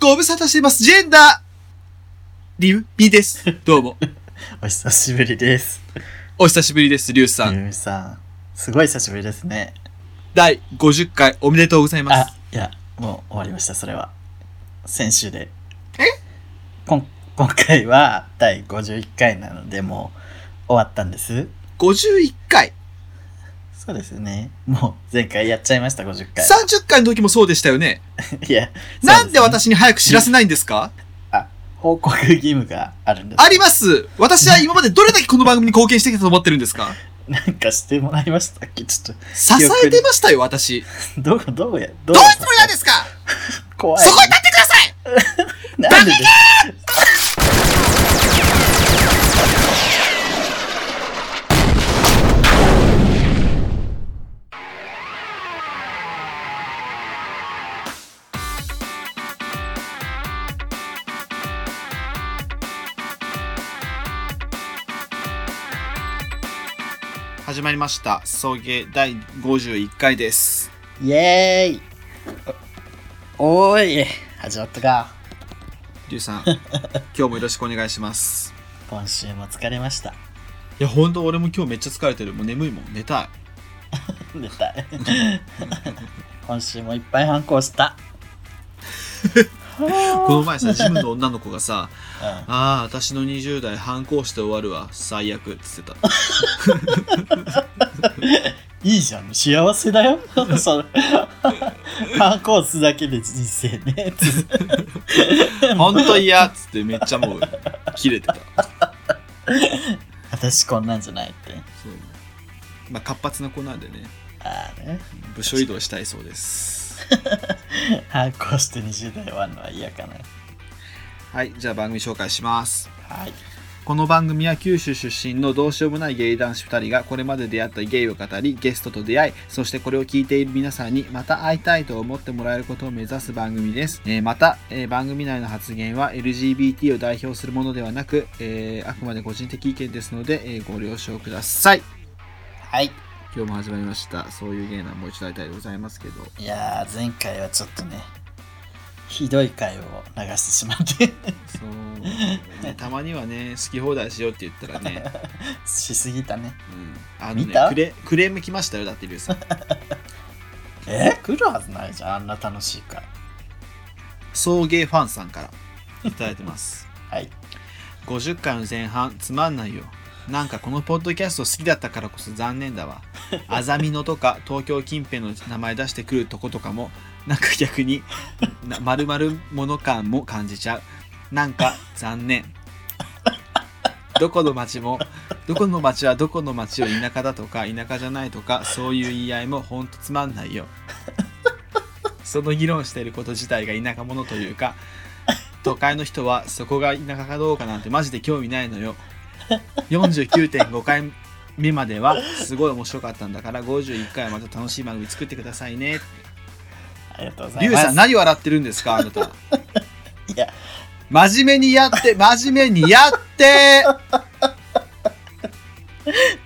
ご無沙汰しています。ジェンダー、リュウビです。どうも。お久しぶりです。お久しぶりです、リュウさん。ゆみさん、すごい久しぶりですね。第50回おめでとうございまあす。、いや、もう終わりました、それは。先週で。え？こん今回は第51回なので、もう終わったんです。51回？そうですね。もう前回やっちゃいました、50回。30回の時もそうでしたよね。いや、なんで私に早く知らせないんですか？あ、報告義務があるんです。あります。私は今までどれだけこの番組に貢献してきたと思ってるんですか？なんかしてもらいましたっけ？ちょっ支えてましたよ、私。と、どう、どうや、どどういうつもりなんですか？怖い。そこに立ってくださいなんで始まりました。送迎第51回です。イエーイおおーい始まったか。リュウさん、今日もよろしくお願いします。今週も疲れました。いや、ほんと俺も今日めっちゃ疲れてる。もう眠いもん。寝たい。寝たい。今週もいっぱい反抗した。この前さ、ジムの女の子がさ、うんああ、私の20代反抗して終わるわ。最悪。って言ってた。いいじゃん、幸せだよ。それ反抗すだけで人生ね。ほんと嫌っつってめっちゃもう、切れてた。私こんなんじゃないって。そう。まあ、活発な子なんでね、ああね。部署移動したいそうです。反抗して20代終わるのは嫌かな。はい、じゃあ番組紹介します。はい。この番組は九州出身のどうしようもないゲイ男子2人がこれまで出会ったゲイを語りゲストと出会いそしてこれを聞いている皆さんにまた会いたいと思ってもらえることを目指す番組です、えーまた、えー番組内の発言は LGBT を代表するものではなく、えーあくまで個人的意見ですので、えーご了承くださいはい。今日も始まりました。そういうゲイなもう一度会いたいでございますけど。いやー、前回はちょっとね、ひどい回を流してしまって、そう、ね、たまにはね好き放題しようって言ったらね、しすぎたね。うん、あの見た？ねクレクレーム来ましたよだってリュウさん。え？来るはずないじゃん、あんな楽しい回。送迎ファンさんからいただいてます。はい。50回の前半つまんないよなんかこのポッドキャスト好きだったからこそ残念だわ。あざみのとか東京近辺の名前出してくるとことかもなんか逆にな丸々もの感も感じちゃう。なんか残念。どこの町もどこの町はどこの町を田舎だとか田舎じゃないとかそういう言い合いもほんとつまんないよ。その議論していること自体が田舎者というか都会の人はそこが田舎かどうかなんてマジで興味ないのよ49.5回目まではすごい面白かったんだから51回はまた楽しい番組作ってくださいね。ありがとうございます。リュウさん何笑ってるんですかあなた。いや、真面目にやって真面目にやって。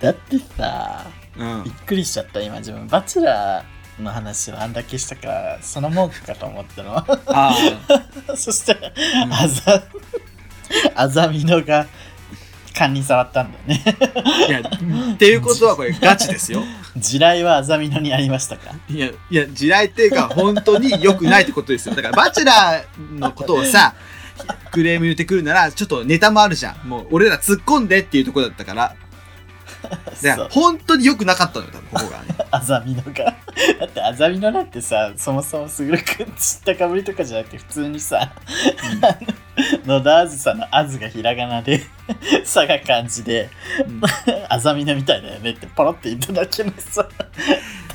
だってさ、うん。びっくりしちゃった、今自分。バチェラーの話をあんだけしたから、その文句かと思ったの。ああ そしたら、うん。あざ、あざみのが、勘に触ったんだよね。いやっていうことはこれガチですよ。地雷はあざみのにありましたか？いやいや地雷っていうか本当に良くないってことですよ。だからバチェラーのことをさクレーム言ってくるならちょっとネタもあるじゃん。もう俺ら突っ込んでっていうところだったからだからそう。本当に良くなかったのよ多分ここがね。あざみのが。だってあざみのなんてさ、そもそもすぐるくん知ったかぶりとかじゃなくて普通にさ、野田あずさのあずがひらがなで、さが漢字で、うん。あざみのみたいだよねってポロって言っただけのさ、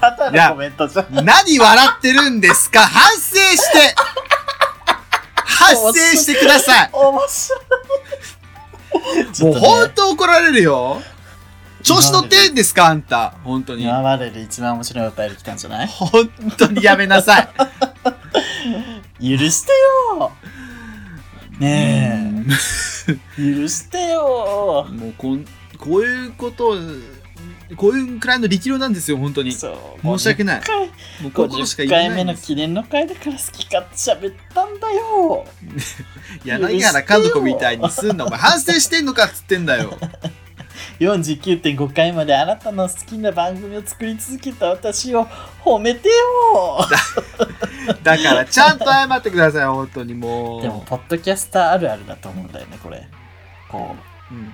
ただのコメントじゃん。何笑ってるんですか？反省して。反省してください。面白い。ちもう本当怒られるよ調子乗ってんですかあんた。本当に。今までで一番面白いお便り来たんじゃない？本当にやめなさい。許してよ。ねえ。許してよ。もうこんこういうことをこういうくらいの力量なんですよ本当に。そう。申し訳ない。50回もうか50言え回目の記念の回だから好き勝手喋ったんだよ。柳原監督みたいにすんなお前反省してんのかっつってんだよ49.5回まであなたの好きな番組を作り続けた私を褒めてよ。だからちゃんと謝ってください本当にもう。でもポッドキャスターあるあるだと思うんだよねこれ。こううん。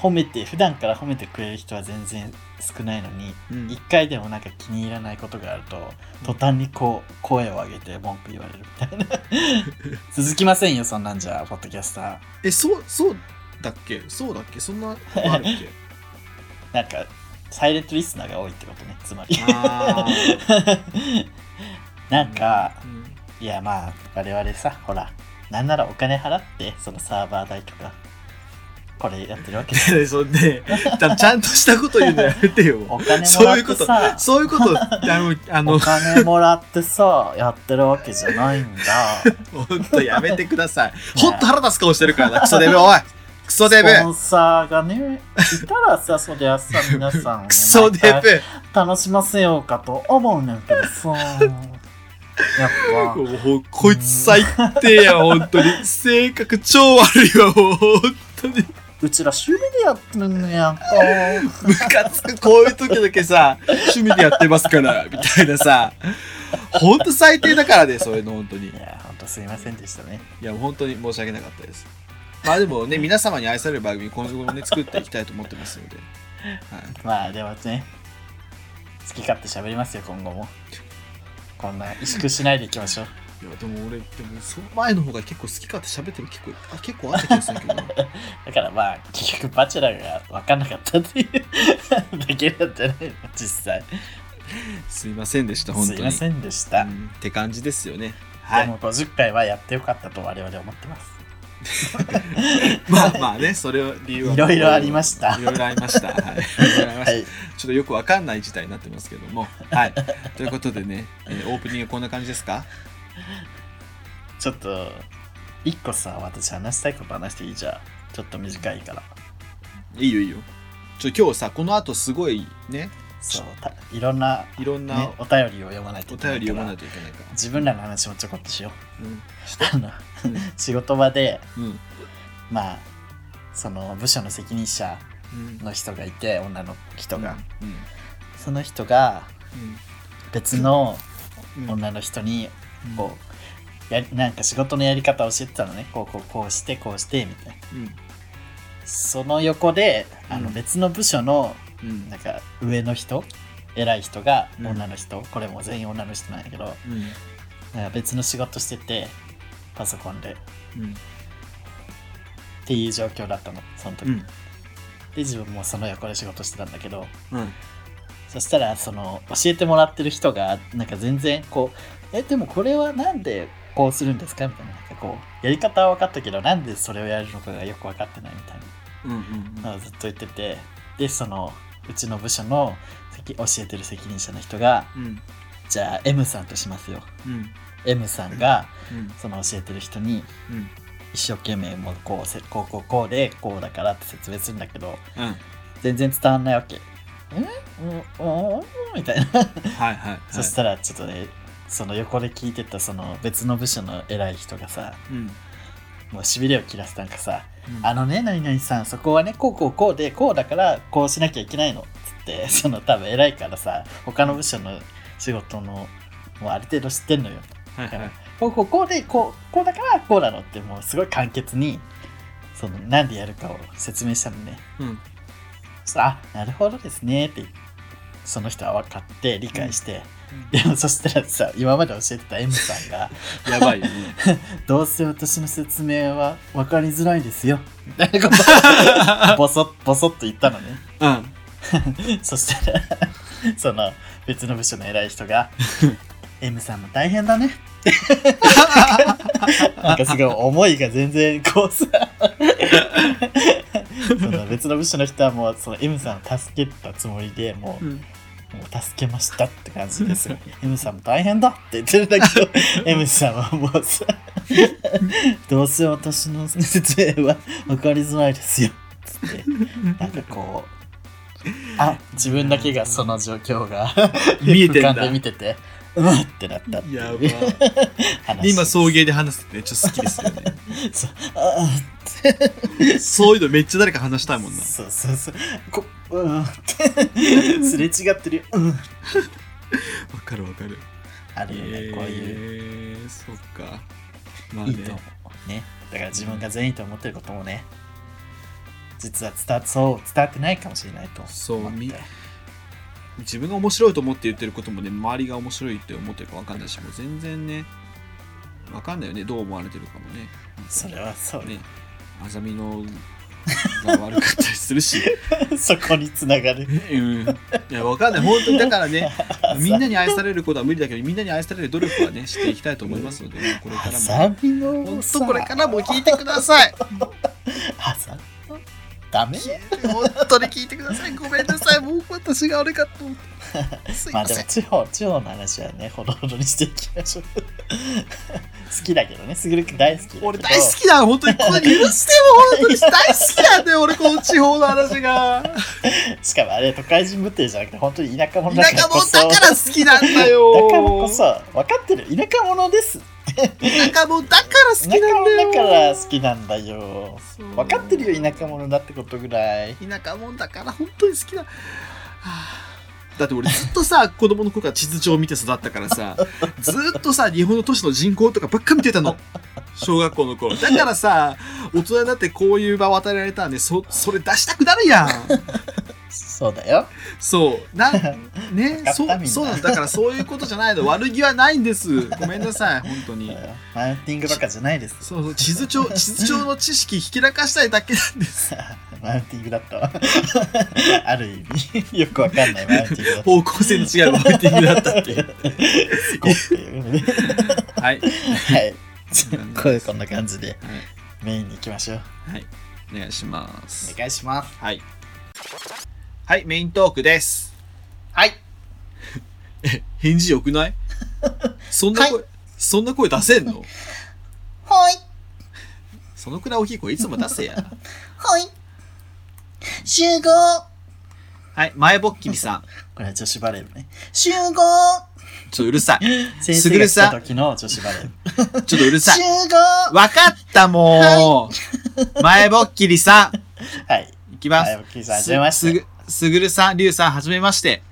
褒めて普段から褒めてくれる人は全然少ないのにうん。一回でもなんか気に入らないことがあると途端にこう声を上げて文句言われるみたいな。続きませんよそんなんじゃポッドキャスター。えそうそうだっけ？そうだっけ？そんなことあるっけなんかサイレントリスナーが多いってことね。つまり。なんかうん。いやまあ我々さほらなんならお金払ってそのサーバー代とかこれやってるわけ ででそんでだちゃんとしたこと言うのやめてよ。お金もらっそういうこと。そういうこと。あのあの。お金もらってさやってるわけじゃないんだ。ほんとやめてください。ほんと腹立つ顔してるからな。クソデブおいクソデブ。スポンサーがねいたらさそりゃさ 皆さんをねクソデブ。楽しませようかと思うねんけどさやっぱ。こいつ最低やほん。とに。性格超悪いわもうほんとに。うちら趣味でやってるんやんかムカつく。こういう時だけさ趣味でやってますからみたいなさ。ほんと最低だからねそういうの本当に。いやほんとすいませんでしたね。いや本当に申し訳なかったですまあでもね皆様に愛される番組今後もね作っていきたいと思ってますので、はい、まあでもね好き勝手喋りますよ今後も。こんな萎縮しないでいきましょう。いやでも俺でもその前の方が結構好き勝手喋ってる結構あ結構あった気がするけどな。だからまあ結局バチェラーが分かんなかったっていう だけなんじゃないの実際。すいませんでした本当に。すいませんでした、うんって感じですよね。はい。でも50回はやってよかったと我々思ってます まあまあねそれを理由は。いろいろありました。いろいろありました。はい。いちょっとよくわかんない事態になってますけども。はい。ということでね、えーオープニングこんな感じですか？ちょっと一個さ私話したいこと話していい？じゃんちょっと短いから。いいよいいよ。ちょ今日さこの後すごいねそうたいろんな、いろんなね、お便りを読まないとおいけないから。便り読まないといけないから。自分らの話もちょこっとしよう。うん。して。あのうん。仕事場でうん。まあその部署の責任者うん。の人がいて女の人が、うん。その人が別のうん。女の人にうん。こうやなんか仕事のやり方を教えてたのね。こうこうこうしてこうしてみたいな。うん。その横であのうん。別の部署のうん。なんか上の人偉い人がうん。女の人、これも全員女の人なんやけど。うん。なんか別の仕事しててパソコンで。うん。っていう状況だったのその時、うん。で自分もその横で仕事してたんだけど。うん。そしたらその教えてもらってる人がなんか全然こう「えでもこれはなんでこうするんですか?」みたいな。なんかこうやり方は分かったけどなんでそれをやるのかがよく分かってないみたいうんうんなのをずっと言ってて。でそのうちの部署の責教えてる責任者の人がうん。じゃあ M さんとしますよ。うん。M さんがうん。その教えてる人にうん。一生懸命もうこうせこうこうこうでこうだからって説明するんだけどうん。全然伝わんないわけ。ん？うん？うん？みたいな。はいはいはい。そしたらちょっとねその横で聞いてたその別の部署の偉い人がさうん。もうしびれを切らせたんかさ「うん。あのね何々さんそこはねこうこうこうでこうだからこうしなきゃいけないの」っつって その多分偉いからさ他の部署の仕事のもうある程度知ってんのよ。はいはい。こうこうこうでこうこうだからこうなのってもうすごい簡潔にそのなんでやるかを説明したのね。うん。そあなるほどですねってその人は分かって理解して、でもそしたらさ今まで教えてた M さんがやばいよね。どうせ私の説明は分かりづらいですよ。みたいなことを ボソッボソッと言ったのね。うん。そしたらその別の部署の偉い人が M さんも大変だねなんかすごい思いが全然こうさその別の部署の人はもうその M さんを助けたつもりでもう,、うんもう助けましたって感じですよ M さんも大変だって言ってるんだけど M さんはもうさ どうせ私の説明は分かりづらいですよ。つってなんかこうあ自分だけがその状況が見えてんだ。俯瞰で見ててうわってなったっていう。やば。話で今送迎で話しててちょっと好きですよね。そう。あそういうのめっちゃ誰か話したいもんな。そうそうそう。こうんって。すれ違ってるよ、うん、わかるわかる。あるよね、こういう。えー、そっか。まあね。いいと思うね。だから自分が善意と思ってることもね実は伝わそう伝わってないかもしれないとそう思って。み自分が面白いと思って言ってることもね周りが面白いって思ってるか分かんないしもう全然ね分かんないよね。どう思われてるかもね。それはそうねね。あざみのが悪かったりするし。そこにつながる。うん。いや分かんない。本当にだからねあみんなに愛されることは無理だけどみんなに愛される努力はねしていきたいと思いますので、ね、これからも本さ当これからも聞いてください。ハサミのダメ？本当に聞いてください。ごめんなさい。もう私が悪かった。思ってすいまあでも地方地方の話はねほどほどにしていきましょう。好きだけどね。すぐるくん大好き俺大好きだ本当に。これ許しても本当に。大好きなんだよ俺この地方の話が。しかもあれ都会人ぶってるじゃなくて本当に田舎者田だからこそ。舎者だから好きなんだよ。だからこそ。分かってる。田舎者です田舎者だから好きなんだよ。者だから好きなんだよ。分かってるよ田舎者だってことぐらい。田舎者だから本当に好きだ、はあ。だって俺ずっとさ 子供の頃から地図帳を見て育ったからさずっとさ日本の都市の人口とかばっか見てたの。小学校の頃。だからさ大人になってこういう場を与えられたらねそそれ出したくなるやんそうだよ。そう。なん ねそそうなんだからそういうことじゃないの。悪気はないんです。ごめんなさい 本当に。マウンティングバカじゃないです。そうそう地図帳地図帳の知識ひけらかしたいだけなんです。マウンティングだったわ。ある意味。よくわかんない。マウンティングだった。方向性の違うマウンティングだったっていうはい。はい。こういうこんな感じではい。メインに行きましょう。はい、お願いします。お。願いします。はい。はい、メイントークです。はい え、返事よくない？そんな声、そんな声出せんの？はいそのくらい大きい声いつも出せや。はい集合はい、前ぼっきりさん。これは女子バレー部ね集合ちょっとうるさい。先生が来た時の女子バレー部ちょっとうるさ集い。合わかったもう。前ぼっきりさん。はいいきます。前ぼっきりさんはじめましてすぐ、すぐるさん、りゅうさん、はじめまして。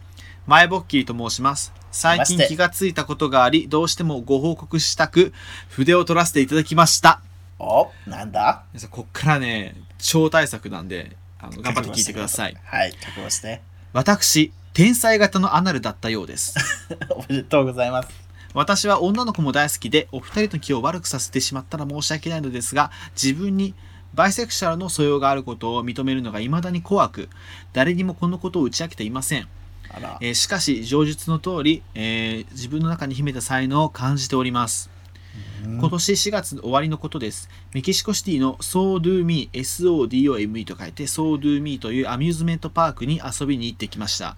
前ぼっきりと申します。最近気がついたことがあり、どうしてもご報告したく、筆を取らせていただきました。おなんだ？こっからね、超大作なんで、あの頑張って聞いてください。はい覚悟して私、天才型のアナルだったようです。おめでとうございます私は女の子も大好きで、お二人の気を悪くさせてしまったら申し訳ないのですが、自分にバイセクシャルの素養があることを認めるのが未だに怖く、誰にもこのことを打ち明けていません。えーしかし、上述の通り、えー自分の中に秘めた才能を感じております。今年4月終わりのことです。メキシコシティの SoDoMe、SODOME と書いて SoDoMe というアミューズメントパークに遊びに行ってきました。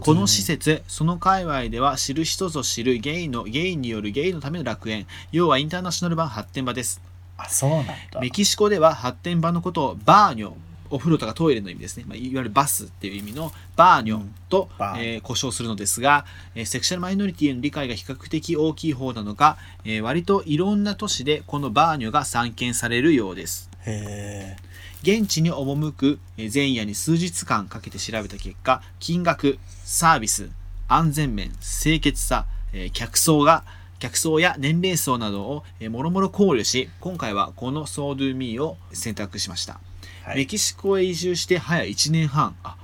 この施設、その界隈では知る人ぞ知るゲイの、ゲイによるゲイのための楽園、要はインターナショナル版発展場です。あそうなんだ。メキシコでは発展場のことをバーニョ、お風呂とかトイレの意味ですね、まあ、いわゆるバスっていう意味のバーニョと、うん。えー呼称するのですが、えーセクシャルマイノリティへの理解が比較的大きい方なのか、えー割といろんな都市でこのバーニョが散見されるようです。へえ現地に赴くえー前夜に数日間かけて調べた結果金額サービス安全面清潔さ、えー客層が客層や年齢層などをえーもろもろ考慮し今回はこの SoDoMe を選択しました、はい。メキシコへ移住して早1年半。あ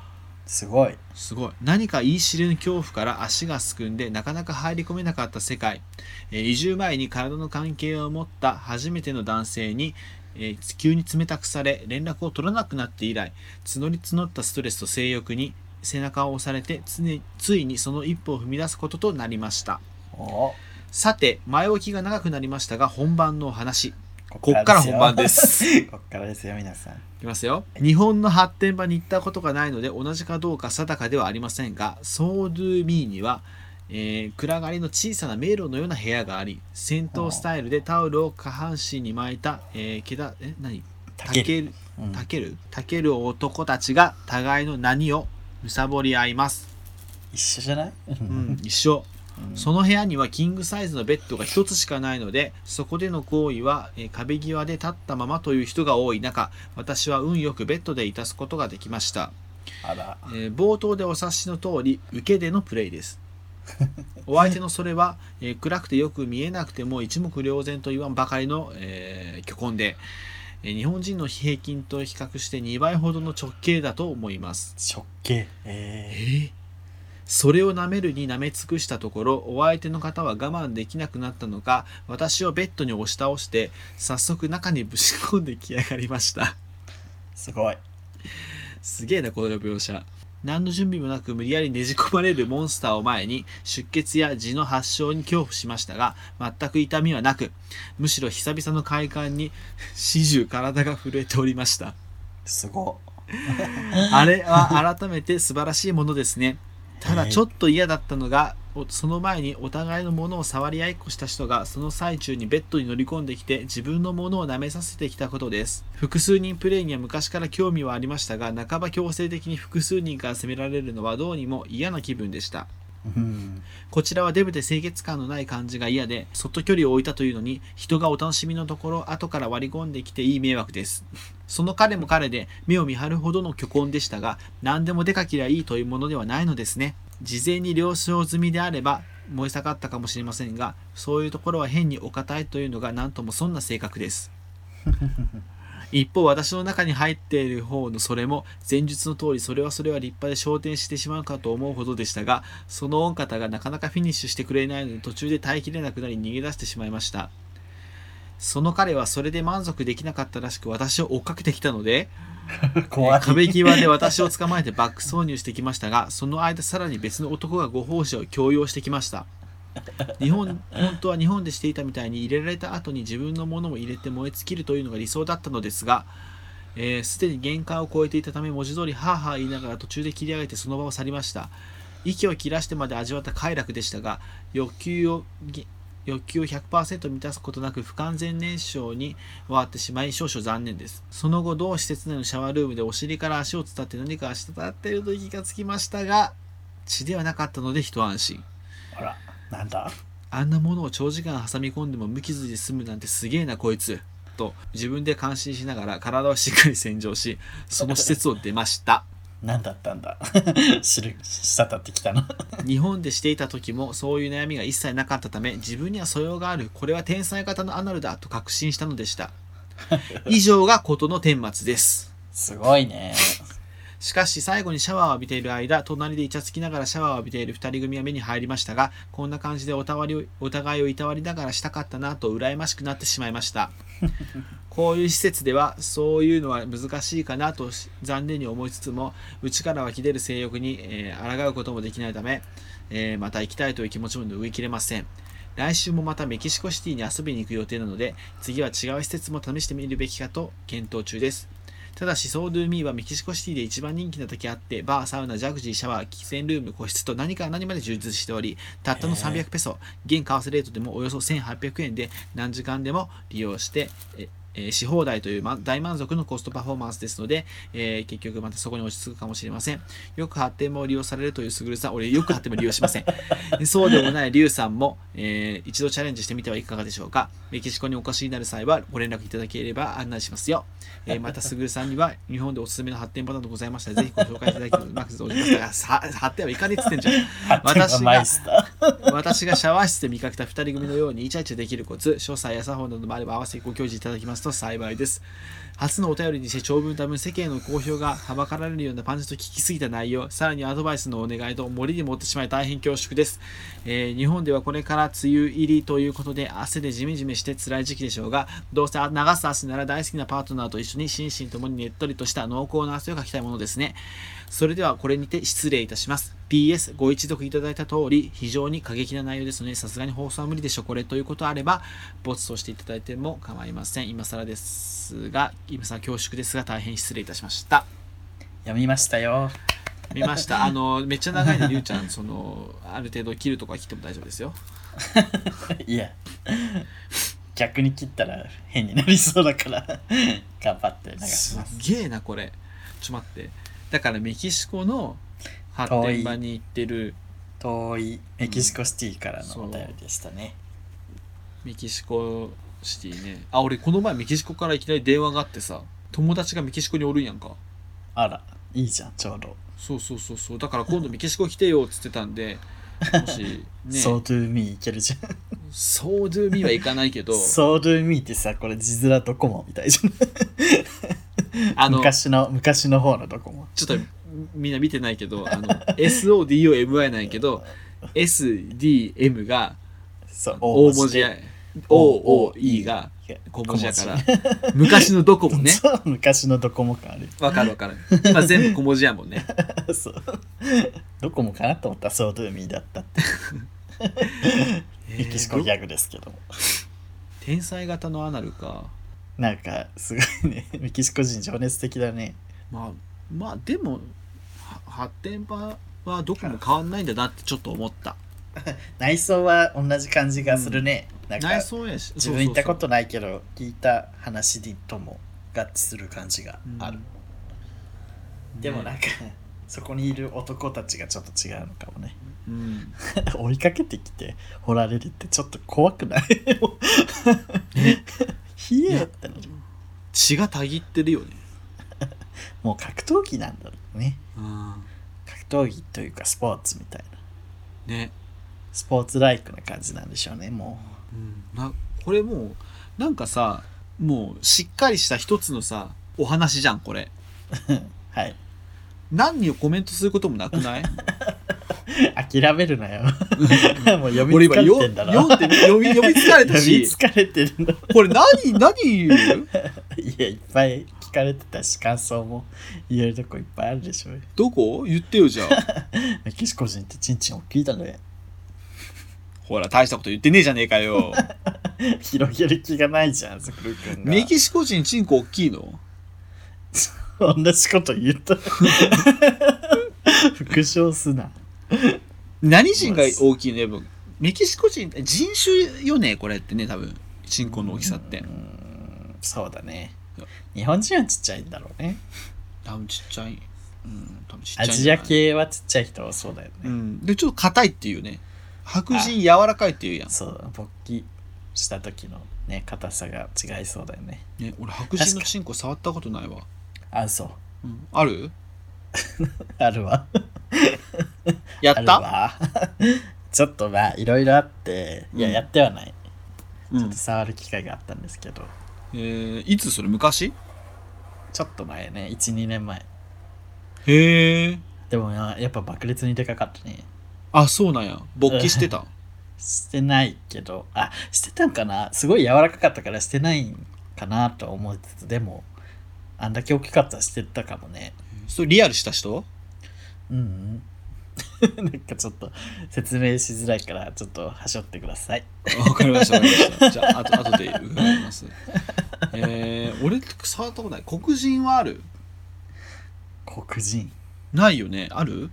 すごい。すごい。何か言い知れぬ恐怖から足がすくんでなかなか入り込めなかった世界、えー移住前に体の関係を持った初めての男性に、えー急に冷たくされ連絡を取らなくなって以来募り募ったストレスと性欲に背中を押されてついにその一歩を踏み出すこととなりました。おさて前置きが長くなりましたが本番のお話。ここっから本番です。こっからですよ皆さん。いきますよ。日本の発展場に行ったことがないので同じかどうか定かではありませんが SoDoMe には、えー暗がりの小さな迷路のような部屋があり戦闘スタイルでタオルを下半身に巻いた、えー、けだえ何？たける。たける。うん。たける男たちが互いの何をむさぼり合います。一緒じゃない、ううん、一緒。その部屋にはキングサイズのベッドが一つしかないので、そこでの行為は、えー壁際で立ったままという人が多い中、私は運よくベッドでいたすことができました。えー冒頭でお察しの通り受けでのプレイです。お相手のそれは、えー暗くてよく見えなくても一目瞭然と言わんばかりの、えー巨根で、えー日本人の平均と比較して2倍ほどの直径だと思います。直径？ええー？それを舐めるに舐め尽くしたところお相手の方は我慢できなくなったのか私をベッドに押し倒して早速中にぶち込んできやがりましたー、すごい。すげえな、この描写。何の準備もなく無理やりねじ込まれるモンスターを前に出血や痔の発症に恐怖しましたが全く痛みはなくむしろ久々の快感に始終体が震えておりましたすご あれは改めて素晴らしいものですねただちょっと嫌だったのがおその前にお互いのものを触り合いっこした人がその最中にベッドに乗り込んできて自分のものを舐めさせてきたことです複数人プレイには昔から興味はありましたが半ば強制的に複数人から責められるのはどうにも嫌な気分でしたい。うん。こちらはデブで清潔感のない感じが嫌でそっと距離を置いたというのに人がお楽しみのところ後から割り込んできていい迷惑ですその彼も彼で目を見張るほどの巨根でしたが何でも出かけりゃいいというものではないのですね。事前に了承済みであれば燃え盛ったかもしれませんがそういうところは変にお堅いというのが何ともそんな性格です。一方私の中に入っている方のそれも前述の通りそれはそれは立派で昇天してしまうかと思うほどでしたがその御方がなかなかフィニッシュしてくれないので途中で耐えきれなくなり逃げ出してしまいましたその彼はそれで満足できなかったらしく私を追っかけてきたので 怖い。壁際で私を捕まえてバック挿入してきましたが その間さらに別の男がご奉仕を強要してきました日本本当は日本でしていたみたいに入れられた後に自分のものも入れて燃え尽きるというのが理想だったのですがすで、えー既に限界を超えていたため文字通りハーハー言いながら途中で切り上げてその場を去りました息を切らしてまで味わった快楽でしたが欲求をぎ欲求を100%満たすことなく不完全燃焼に終わってしまい少々残念です。その後同施設内のシャワールームでお尻から足を伝って何か滴っていると気がつきましたが血ではなかったので一安心。ほら、なんだ？あんなものを長時間挟み込んでも無傷で済むなんてすげえなこいつ。と自分で感心しながら体をしっかり洗浄しその施設を出ました何だったんだ？知る、滴ってきたの？日本でしていた時もそういう悩みが一切なかったため自分には素養があるこれは天才型のアナルだと確信したのでした 以上が事の顛末ですすごいね。しかし最後にシャワーを浴びている間隣でイチャつきながらシャワーを浴びている二人組は目に入りましたがこんな感じでおたわりをお互いをいたわりながらしたかったなと羨ましくなってしまいました。こういう施設ではそういうのは難しいかなと残念に思いつつも内から湧き出る性欲に、えー抗うこともできないため、えーまた行きたいという気持ちも拭いきれません。来週もまたメキシコシティに遊びに行く予定なので次は違う施設も試してみるべきかと検討中です。ただし、ソードゥーミーはメキシコシティで一番人気なだけあって、バー、サウナ、ジャグジー、シャワー、喫煙ルーム、個室と何から何まで充実しており、たったの300ペソ、現為替レートでもおよそ1800円で何時間でも利用して、ええーし放題というま大満足のコストパフォーマンスですので、えー結局またそこに落ち着くかもしれません。よく発展も利用されるという優れさ、俺よく発展も利用しません。そうでもないリュウさんも、えー一度チャレンジしてみてはいかがでしょうか。メキシコにお越しになる際はご連絡いただければ案内しますよ。えーまた、すぐるさんには日本でおすすめの発展パターンでございましたら、ぜひご紹介いただきうまく存じます発展 はいかねえっつってんじゃん。私が。私がシャワー室で見かけた2人組のようにイチャイチャできるコツ、詳細や作法などもあれば合わせてご教示いただきますと幸いです。初のお便りにして長文多分世間の好評がはばかられるようなパンチと聞きすぎた内容、さらにアドバイスのお願いと森に持ってしまい大変恐縮です。えー日本ではこれから梅雨入りということで汗でジメジメして辛い時期でしょうが、どうせ流す汗なら大好きなパートナーと一緒に心身ともにねっとりとした濃厚な汗をかきたいものですね。それではこれにて失礼いたします。PS ご一読いただいた通り非常に過激な内容ですのでさすがに放送は無理でしょ。うこれということあれば没としていただいても構いません。今更ですが今更恐縮ですが大変失礼いたしました。読みましたよ。見ました。あのめっちゃ長いねりゅうちゃん。そのある程度切るとこは切っても大丈夫ですよ。いや。逆に切ったら変になりそうだから。頑張って流します。げえなこれ。ちょっと待って。だからメキシコの発展場に行ってる。遠いメキシコシティからのお便りでしたね、メキシコシティね。あ俺この前メキシコからいきなり電話があってさ友達がメキシコにおるんやんか。あらいいじゃんちょうど、そうそうそうそう。だから今度メキシコ来てよっつってたんで もしね。そう to me いけるじゃん。そうドゥーミーはいかないけど。そう to me ってさこれ字面ドコモみたいじゃん。あの昔の昔の方のドコモ。ちょっとみんな見てないけどあの SODOMI なんやけど SDM が大文字や OOE が小文字やから昔のドコモね。昔のドコモ感ある。わかるわかる。今全部小文字やもんね。そう。ドコモかなと思ったらそう to me だったって。メキシコギャグですけども。天才型のアナルか。なんかすごいね。メキシコ人情熱的だね。まあまあでもは発展場はどこも変わんないんだなってちょっと思った。内装は同じ感じがするね、なんか内装やし自分行ったことないけど聞いた話とも合致する感じがある、うん。でもなんか そこにいる男たちがちょっと違うのかもね。うん。追いかけてきて掘られるってちょっと怖くない？ひえって血がたぎってるよね。もう格闘技なんだろうね。うん。格闘技というかスポーツみたいな。ね。スポーツライクな感じなんでしょうねもう。ん。なこれもうなんかさもうしっかりした一つのさお話じゃんこれ。う はい。何にコメントすることもなくない？諦めるなよ。もう読み疲れてんだろ。読んで読み読み疲れた読みし疲れてるの。これ何何言う？いやいっぱい聞かれてたし感想も言えるとこいっぱいあるでしょどこ？言ってよじゃあ。メキシコ人ってチンチン大きいだね。ほら大したこと言ってねえじゃねえかよ。広げる気がないじゃんスクル君が。メキシコ人チンコ大きいの？同じこと言った？復唱すな。何人が大きいの？やっぱメキシコ人人種よねこれってね多分。チンコの大きさって。うんそうだね日本人はちっちゃいんだろうね。多分ちっちゃい。うん多分ちっちゃアいんじゃない？ジア系はちっちゃい人はそうだよね、うん。でちょっと硬いっていうね。白人柔らかいっていうやん。そう勃起した時のね硬さが違いそうだよね。ね俺白人のチンコ触ったことないわ、あそう。うん、ある？あるわ。あ るやった？わ。ちょっとまあいろいろあって。いやうん。やってはない、うん。ちょっと触る機会があったんですけどえー、いつそれ昔？ちょっと前ね。12年前。へえでもなやっぱ爆裂にでかかったね。あそうなんや。勃起してた？してないけど。あしてたんかな？すごい柔らかかったからしてないんかなと思いつつでもあんだけ大きかったらしてたかもね。それリアルした人？うんうん なんかちょっと説明しづらいからちょっとはしょってください。わかりましたわかりました。じゃああと後で伺います。えー、俺触ったことない黒人はある？黒人？ないよね。ある？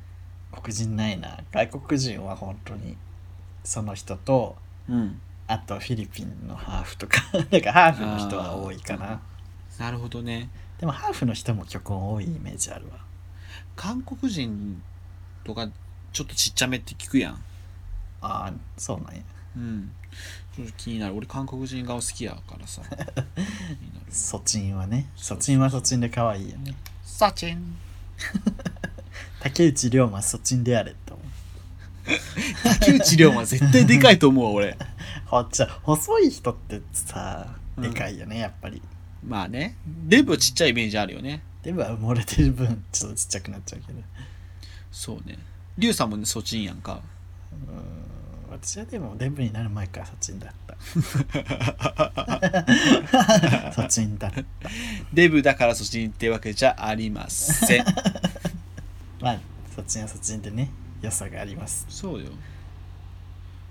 黒人ないな。外国人は本当に。その人とうん。あとフィリピンのハーフとか。なんかハーフの人は多いかな。なるほどね。でもハーフの人も結婚多いイメージあるわ。韓国人とかちょっとちっちゃめって聞くやん。ああそうなんや。うん。ちょっと気になる。俺韓国人顔好きやからさ。気になる。ソチンはね。ソチンはソチンで可愛いよね。サチン竹内涼真ソチンであれって思う。竹内涼真絶対でかいと思うわ俺。ほっちゃ細い人ってさうん。でかいよね、やっぱり。まあね。デブはちっちゃいイメージあるよね。でも埋もれてる分ちょっとちっちゃくなっちゃうけど。そうねリュウさんもねそっちんやんか。うーん私はでもデブになる前からソチンだった。ソチンだった。デブだからそっちんってわけじゃありません。まあソチンはソチンでね良さがあります。そうよ。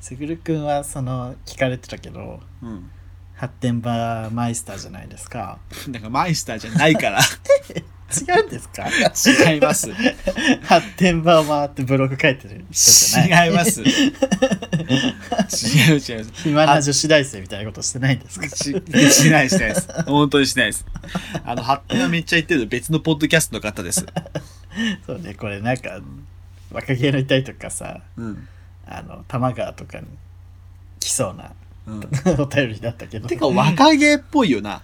すぐるくんはその聞かれてたけどうん。発展場マイスターじゃないですか。なんかマイスターじゃないから 違うんですか？違います。発展場を回ってブログ書いてる人じゃない。違います。違う違う。違う暇な女子大生みたいなことしてないんですか？ししないしないです。本当にしないです。あの発展はめっちゃ言ってる別のポッドキャストの方です。そうねこれなんか若気の至りとかさうん、あの玉川とかに来そうなうん、お便りだったけど。てか若気っぽいよな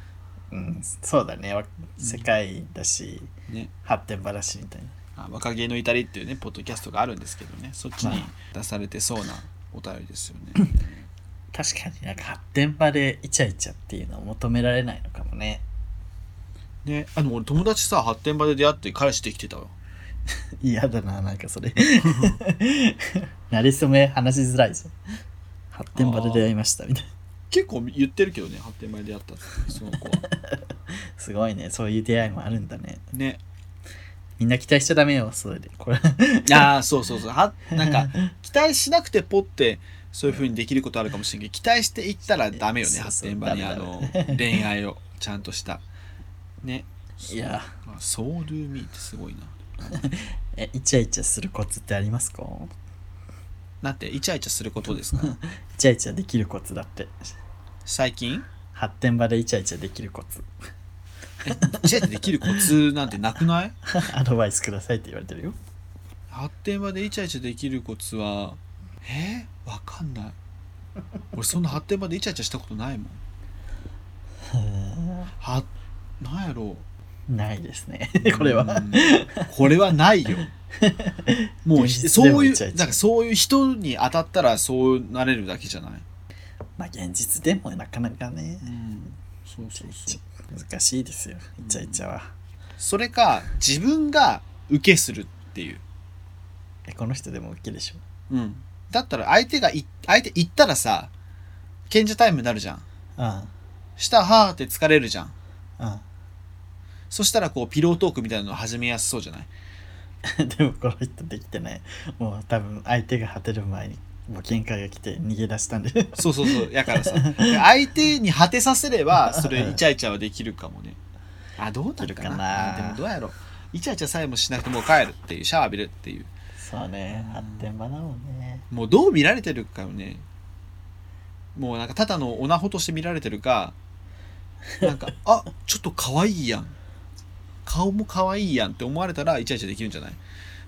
うん、そうだね。わ世界だし、ね。発展場だしみたいな。あ若気の至りっていうねポッドキャストがあるんですけどね。そっちに出されてそうなお便りですよね。確かになんか発展場でイチャイチャっていうのは求められないのかもね。ねあの俺友達さ発展場で出会って彼氏できてたわ 嫌だななんかそれ。なりそめ話しづらいじゃん発展場で出会いましたみたいな結構言ってるけどね発展場で出会ったって。その子は。すごいね。そういう出会いもあるんだね。ね。みんな期待しちゃダメよそれで。これ。ああそうそうそう。はなんか期待しなくてポッてそういう風にできることあるかもしれんけど期待していったらダメよねそうそう。発展場にあのダ恋愛をちゃんとした。ね。いや。あソウルミーってすごいな。えイチャイチャするコツってありますか？なんてイチャイチャすることですか？イチャイチャできるコツだって最近？発展場でイチャイチャできるコツ。えイチャイチャできるコツなんてなくない？アドバイスくださいって言われてるよ。発展場でイチャイチャできるコツはえー、わかんない。俺そんな発展場でイチャイチャしたことないもん。はなんやろ？うないですね。これは。うん。これはないよ。もうそういうなんかそういう人に当たったらそうなれるだけじゃない、まあ現実でもなかなかね。うん、そうそうそう。難しいですよイチャイチャは。それか自分が受けするっていう、えこの人でも受けでしょ？うん、だったら相手がい相手言ったらさ賢者タイムになるじゃん。うん。したらはーって疲れるじゃん。うん。そしたらこうピロートークみたいなの始めやすそうじゃない？でもこの人できてない。もう多分相手が果てる前にもう限界が来て逃げ出したんで。そうそうそう。やからさ。相手に果てさせればそれイチャイチャはできるかもね。あどうなるかな。でもどうやろう。イチャイチャさえもしなくてもう帰るっていうシャワー浴びるっていう。そうね。発展場だもんね。もうどう見られてるかよね。もうなんかただのオナホとして見られてるか なんかあちょっと可愛いやん。顔も可愛いやんって思われたらイチャイチャできるんじゃない？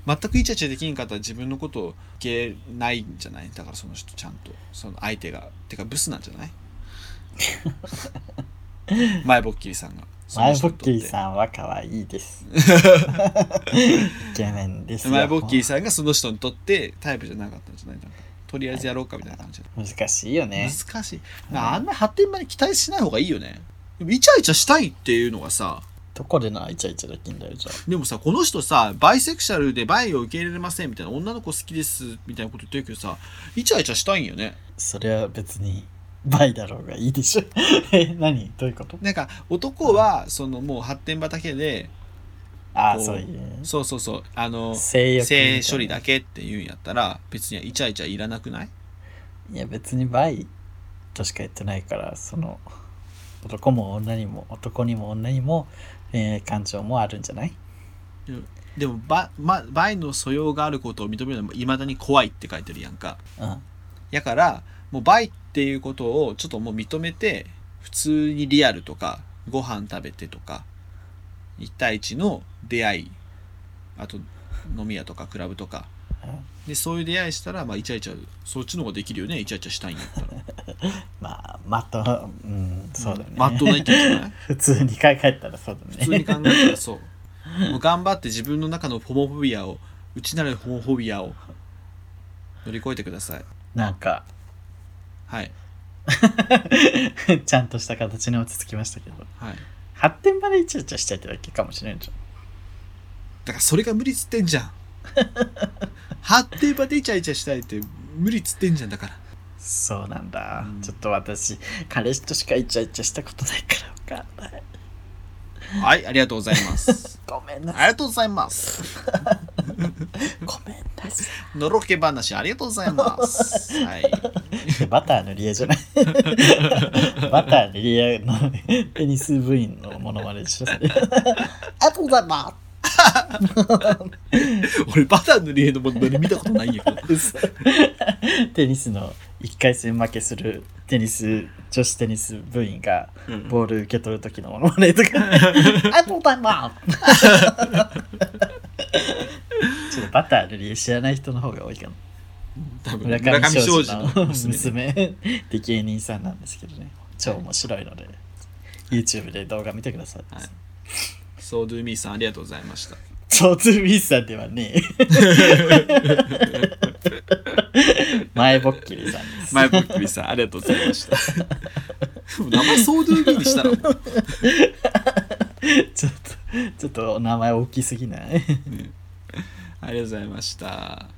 全くイチャイチャできんかったら自分のことを受けないんじゃない？だからその人ちゃんとその相手がてかブスなんじゃない？前ぼっきりさんが前ぼっきりんさんは可愛いです。イケメンですよ。前ぼっきりさんがその人にとってタイプじゃなかったんじゃない？かとりあえずやろうかみたいな感じで難しいよね。難しい。なあんま発展場に期待しない方がいいよね。イチャイチャしたいっていうのがさどこでなイチャイチャできんだよじゃあ。でもさこの人さバイセクシャルでバイを受け入れれませんみたいな女の子好きですみたいなこと言ってるけどさイチャイチャしたいんよね。それは別にバイだろうがいいでしょ。え何？どういうこと？なんか男はそのもう発展場だけでああそういう。そうそうそうあの性性処理だけっていうんやったら別にイチャイチャいらなくない？いや別にバイとしか言ってないからその男も女にも男にも女にも恋愛感情もあるんじゃない？でもバ、ま、バイの素養があることを認めるのもいまだに怖いって書いてるやんか。うん。やからもうバイっていうことをちょっともう認めて普通にリアルとかご飯食べてとか1対1の出会いあと飲み屋とかクラブとかでそういう出会いしたらまあイチャイチャそっちの方ができるよねイチャイチャしたいんやったら。まあまっとうんそうだね、まっとうな意見じゃない。普通に考えたらそうだね。普通に考えたらそう。もう頑張って自分の中のホモフォビアを内なるホモフォビアを乗り越えてください。なんかはい。ちゃんとした形に落ち着きましたけど。はい。発展場でイチャイチャしちゃってだけかもしれんじゃん。だからそれが無理っつってんじゃん発展場でイチャイチャしたいって無理っつってんじゃんだから。そうなんだ、うん。ちょっと私彼氏としかイチャイチャしたことないから分かんない。はいありがとうございます。ごめんなあさい。りがとうございます。ごめんなさのろけ話ありがとうございます。はい。いバターのリエじゃない。バターのリエのテニス部員のモノマネでしょそれありがとうございま 俺バターのリエのものまね見たことないんやけどす テニスの1回戦負けするテニス女子テニス部員がうんボール受け取る時のモノマネとか ありがとうございますちょっとバターの理由知らない人の方が多いかも。多分村上庄司の娘で芸人さんなんですけどね。超面白いので、YouTube で動画見てください。はいソードゥーミーさんありがとうございましたそう、トゥーミーさんではねえ。前ぼっきりさんです。前ぼっくりさんありがとうございました名前ソードゥーミーにしたらもうちょっと、ちょっとお名前大きすぎない？ありがとうございました。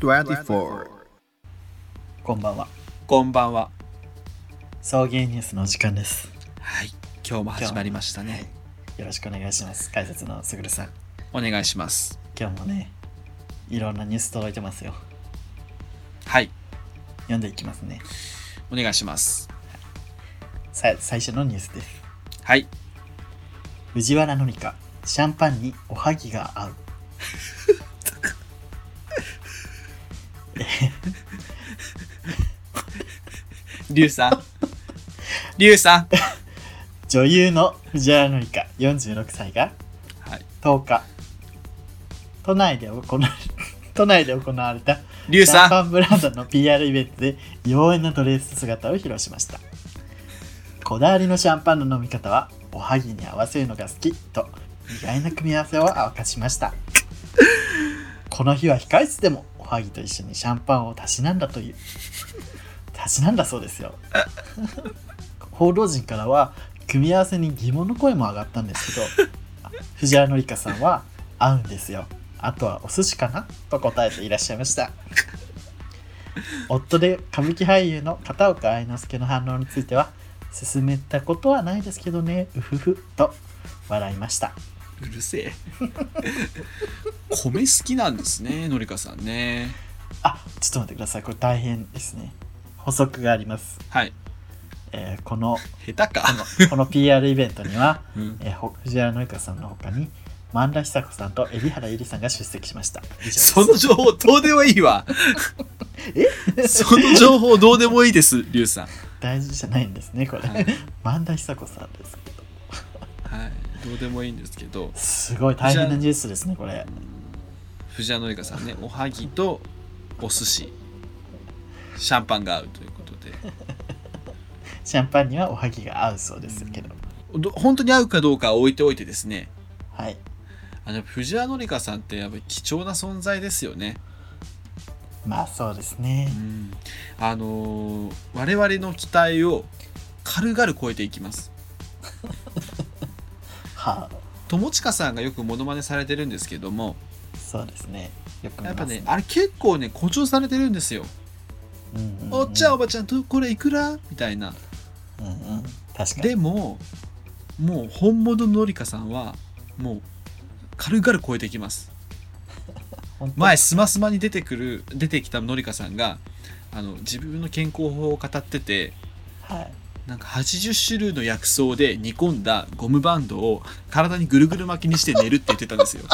24 こんばんは。こんばんは。送迎ニュースのお時間です。はい、今日も始まりましたね。よろしくお願いします。解説のすぐるさん。お願いします。今日もね、いろんなニュース届いてますよ。はい、読んでいきますね。お願いします。さ最初のニュースです。はい、藤原紀香、シャンパンにおはぎが合う。リュウさん。リュウさん。女優の藤原紀香、46歳がはい、10日、都内で行われ 都内で行われたリュウシャンさパンブランドの PR イベントで妖艶なドレス姿を披露しました。こだわりのシャンパンの飲み方はおはぎに合わせるのが好きと意外な組み合わせを明かしました。この日は控室でもおはぎと一緒にシャンパンをたしなんだというたしなんだそうですよ報道陣からは組み合わせに疑問の声も上がったんですけど 藤原紀香さんは合うんですよあとはお寿司かなと答えていらっしゃいました夫で歌舞伎俳優の片岡愛之助の反応については進めたことはないですけどねうふふと笑いましたん。うるせえ。米好きなんですね、のりかさんね。あちょっと待ってくださいこれ大変ですね補足があります、はい、えーこの下手か。このこの PR イベントには、うん。えーほ藤原紀香さんの他に萬田久子さんと海老原ゆりさんが出席しました。その情報どうでもいいわ。その情報どうでもいいです、リュウさん。大事じゃないんですねこれ、はい。萬田久子さんですけど。はい、どうでもいいんですけど、すごい大変なニュースですねこれ。藤原紀香さんね、おはぎとお寿司、シャンパンが合うということで。シャンパンにはおはぎが合うそうですけど、ど本当に合うかどうかは置いておいてですね。はい。あの藤原紀香さんってやっぱり貴重な存在ですよね、まあそうですね。うん、あのー我々の期待を軽々超えていきます。は友近さんがよくモノマネされてるんですけども。あそうですね。よく見やっぱねあれ結構ね誇張されてるんですよ、うんうんうん。おっちゃんおばちゃんとこれいくら？みたいなうんうん。確かに。でももう本物の紀香さんはもう軽々超えていきます。前スマスマに出てくる出てきたのりかさんがあの自分の健康法を語っててはい。なんか80種類の薬草で煮込んだゴムバンドを体にぐるぐる巻きにして寝るって言ってたんですよ。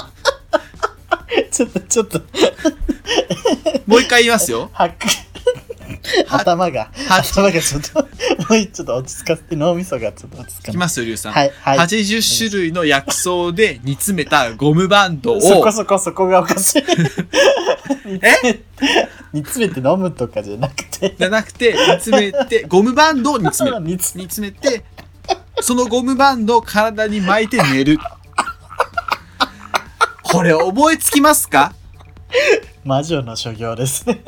ちょっとちょっと。もう一回言いますよ。頭がは頭がちょっともうちょっと落ち着かせて脳みそがちょっと落ち着かない。いきますよリュウさん、はいはい。80種類の薬草で煮詰めたゴムバンドをそこそこそこがおかしい。え？煮詰めて飲むとかじゃなくて。じゃなくて煮詰めてゴムバンドを煮詰める。煮詰めてそのゴムバンドを体に巻いて寝る。これ覚えつきますか？魔女の所業ですね。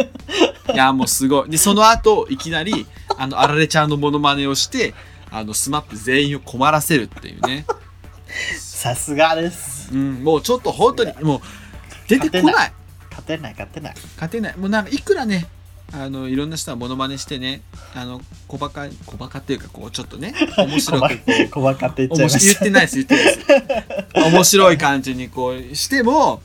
いやもうすごい。でその後いきなりあのあられちゃんのモノマネをしてあの SMAP 全員を困らせるっていうね、さすがです。うん、もうちょっと本当にもう出てこない。勝てない勝てない勝てない。もうなんかいくらねあのいろんな人がモノマネしてねあの小バカ小バカっていうかこうちょっとね面白く。こ う小バカって言っちゃいました。言ってないです言ってないです。面白い感じにこうしても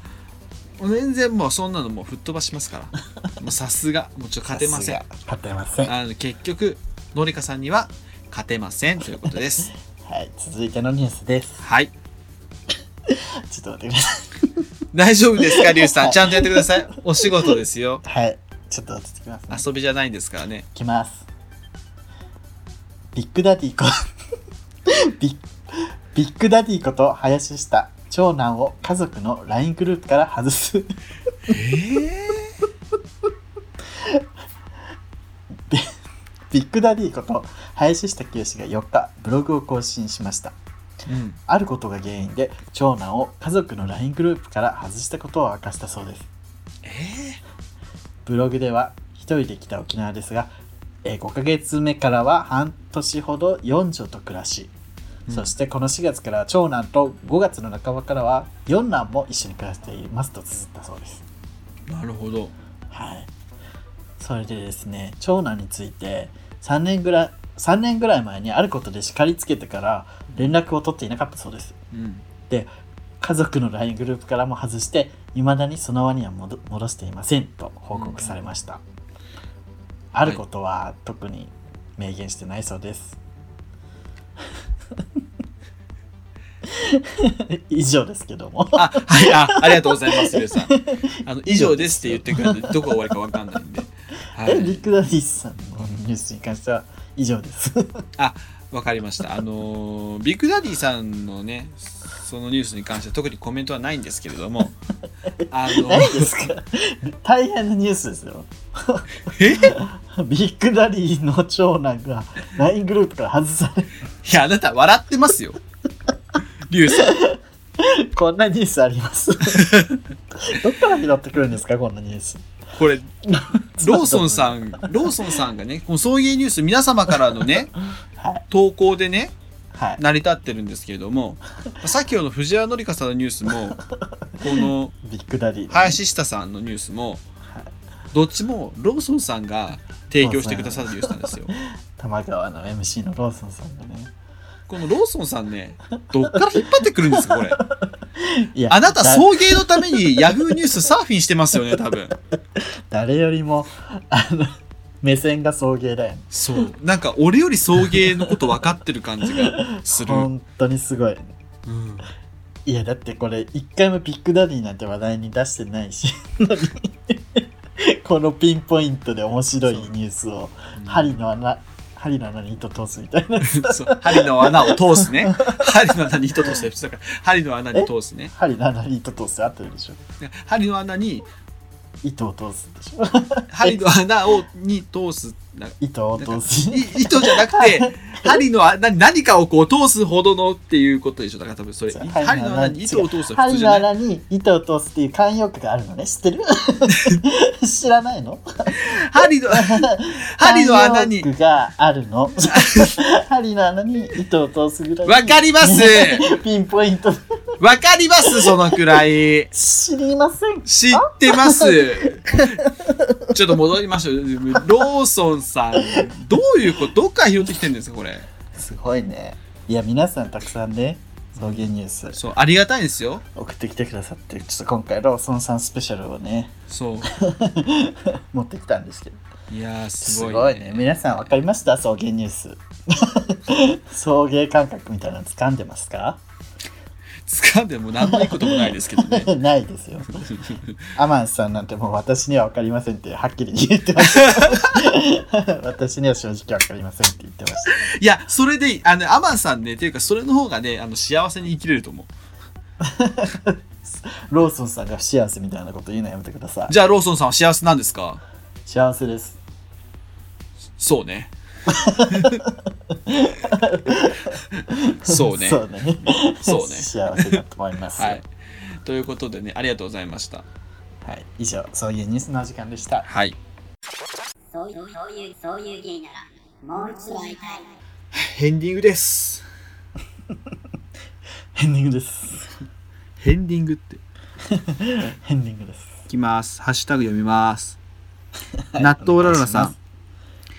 全然もうそんなのもう吹っ飛ばしますから。もうさすが。もうちょっと勝てません。勝てません。はあの結局紀香さんには勝てません。ということです。い続いてのニュースです。はい。ちょっと待ってくださ大丈夫ですかリュウさん？ちゃんとやってください。お仕事ですよ。いはい。ちょっと落ち着きますね。遊びじゃないんですからね。いきます。ビッグダディこビッグダディこと林下長男を家族の LINE グループから外す。ええビッグダディこと林下清が4日ブログを更新しました。うん。あることが原因で長男を家族の LINE グループから外したことを明かしたそうです。えブログでは一人で来た沖縄ですが、えー5ヶ月目からは半年ほど四女と暮らし、うんそしてこの4月からは長男と5月の半ばからは四男も一緒に暮らしていますと綴ったそうです。ー、なるほど。はい。それでですね長男について3年ぐらい3年ぐらい前にあることで叱りつけてから連絡を取っていなかったそうです。うん。で家族の LINE グループからも外して未だにその輪には戻戻していませんと報告されました、あることは特に明言してないそうです以上ですけども。あはいあありがとうございますゆうさん。あの以上です。って言ってくれるとどこが終わりかわかんないんで。はえビいッグダディさんのニュースに関しては以上です。あわかりました。あのービッグダディさんのねそのニュースに関しては特にコメントはないんですけれどもあの何ですか？大変なニュースですよ。え？ビッグダディの長男が LINE グループから外される。いやあなた笑ってますよ。リュウさんこんなニュースあります？どっから拾ってくるんですかこんなニュース？これローソンさんローソンさんがねこの送迎ニュース皆様からのねはい。投稿でねはい。成り立ってるんですけれどもさっきの藤原紀香さんのニュースもこのビッグダディ、林下さんのニュースもどっちもローソンさんが提供してくださるニュースなんですよ。玉川の MC のローソンさんがね。このローソンさんねどっから引っ張ってくるんですかこれ。いやあなただ送迎のためにヤフーニュースサーフィンしてますよね多分。誰よりもあの目線が送迎だよね。そう。なんか俺より送迎のこと分かってる感じがする。本当にすごい。うん。いやだってこれ一回もビッグダディなんて話題に出してないし。このピンポイントで面白いニュースを針の穴針の穴に糸通すみたいなそう針の穴を通すね。針の穴に糸通すね。だから針の穴に通すね。針の穴に糸通す合ってるでしょ針の穴に糸を通すでしょ針の穴をに通すな糸を通すい糸じゃなくて 針の穴に何かをこう通すほどのっていうことでしょ？だから多分それ針の穴に。糸を通す針の穴に糸を通すっていう慣用句があるのね知ってる？知らないの？針の 針の穴に。があるの。針の穴に糸を通すぐらいわかります。ピンポイント。わかりますそのくらい。知りません知ってます。ちょっと戻りましょう。ローソンさん。どういうことどっから拾ってきてるんですかこれ？すごいね。いや皆さんたくさんね送迎ニュース。そうありがたいですよ。送ってきてくださってちょっと今回ローソンさんスペシャルをね。そう。持ってきたんですけど。いやーすすごい,、ごいね。皆さん分かりました？送迎ニュース。送迎感覚みたいなの掴んでますか？掴んでも何のいいこともないですけどね。ないですよ。アマンさんなんてもう私には分かりませんってはっきり言ってました。私には正直分かりませんって言ってました。いやそれであのアマンさんねっていうかそれの方がねあの幸せに生きれると思う。ローソンさんが不幸せみたいなこと言うのやめてください。じゃあローソンさんは幸せなんですか？幸せです。そうね そうね。そうね。そうね。幸せだと思います、はい。ということでねありがとうございました。はい、以上そういうニュースのお時間でした。はい。そういう、そういう、そういう芸なら、もう一度会いたい。ヘンディングです。エンディングです。ヘンディングって。エンディングです。いきます。ハッシュタグ読みます。納豆ラララさん。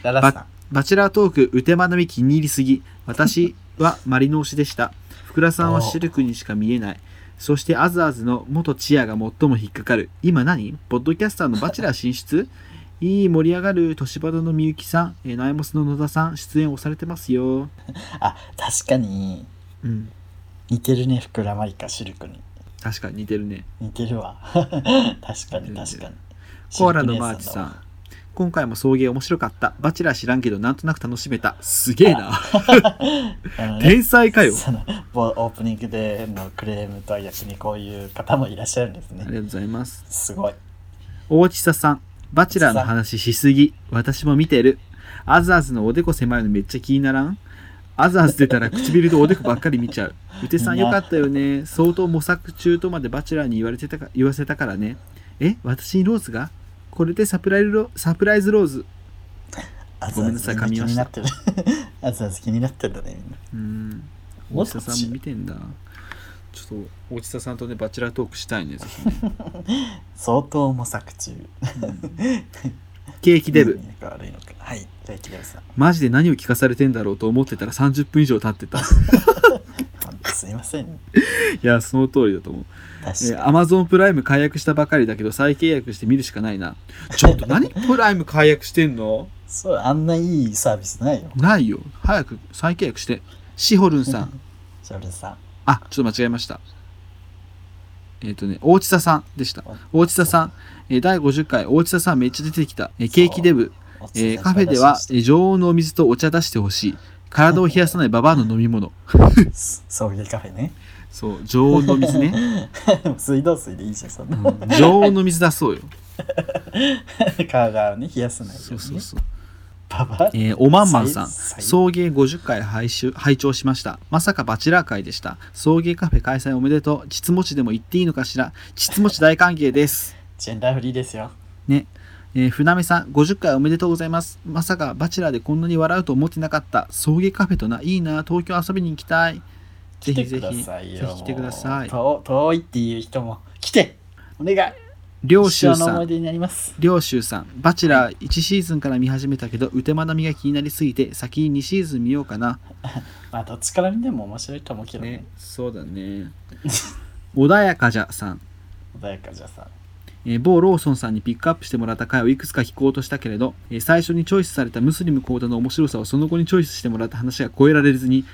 ララさんババチェラートーク、うてまなみ気に入りすぎ。私はマリノ推しでした。福田さんはシルクにしか見えない。そしてアズアズの元チアが最も引っかかる。今何？ポッドキャスターのバチェラー進出？いい盛り上がる年端のみゆきさん、えーナイモスの野田さん、出演をされてますよ。あ確かにうん。似てるね福良まりかシルクに確かに似てるね。似てるわ 確かに確かにコアラのマーチさん。今回も送迎面白かった。バチェラー知らんけどなんとなく楽しめた。すげえな。天才かよ。オープニングでのクレームとは逆にこういう方もいらっしゃるんですねありがとうございます。すごい大地佐さん。バチェラーの話しすぎ。私も見てる。アザーズのおでこ狭いのめっちゃ気にならん？アザーズ出たら唇とおでこばっかり見ちゃう。うてさんよかったよね。相当模索中とまでバチェラーに言われてたか言わせたからね。え？私にローズが？これでサプライズロサプライズローズ。ごめんなさい噛みました気になってるあずあず気になってるんだねみんなうん。大地佐さんも見てんだ。ちょっと大地佐さんとね、バチェラートークしたいね。相当模索中ケーキデブ。はいケーキデブさんマジで何を聞かされてんだろうと思ってたら30分以上経ってた。すいませんや、その通りだと思う。確えー、か Amazon プライム解約したばかりだけど再契約して見るしかないな。ちょっと何プライム解約してんの？そうあんないいサービスないよないよ。早く再契約して。シホルンさん。ショルさんあ、ちょっと間違えました。えっ、とね、大地佐さんでした。大地佐さん。えー第50回、大地佐さんめっちゃ出てきた。えーケーキデブ。えーカフェでは、えー常温のお水とお茶出してほしい。体を冷やさないババアの飲み物。送迎カフェねそう、常温の水ね。水道水でいいじゃんそんなうん常温の水出そうよ。体をね冷やさないよそうそうそう。パパえーおまんまんさん、最送迎50回拝集拝聴しました。まさかバチェラー会でした。送迎カフェ開催おめでとう。ちつもちでも言っていいのかしら。ちつもち大歓迎です。ジェンダーフリーですよね。えー船目さん、50回おめでとうございます。まさかバチェラーでこんなに笑うと思ってなかった。送迎カフェとな、いいな、東京遊びに行きたい。ぜひぜひ、ぜひ来てください。遠遠いっていう人も来てお願い両一州さん、生の思い出になります両州さん、バチェラー1シーズンから見始めたけど、うてまなみが気になりすぎて、先に2シーズン見ようかな。まあどっちから見ても面白いと思うけどねね、そうだね。穏やかじゃさん。穏やかじゃさえー某ローソンさんにピックアップしてもらった回をいくつか聞こうとしたけれど、えー最初にチョイスされたムスリムコーダの面白さをその後にチョイスしてもらった話が超えられずに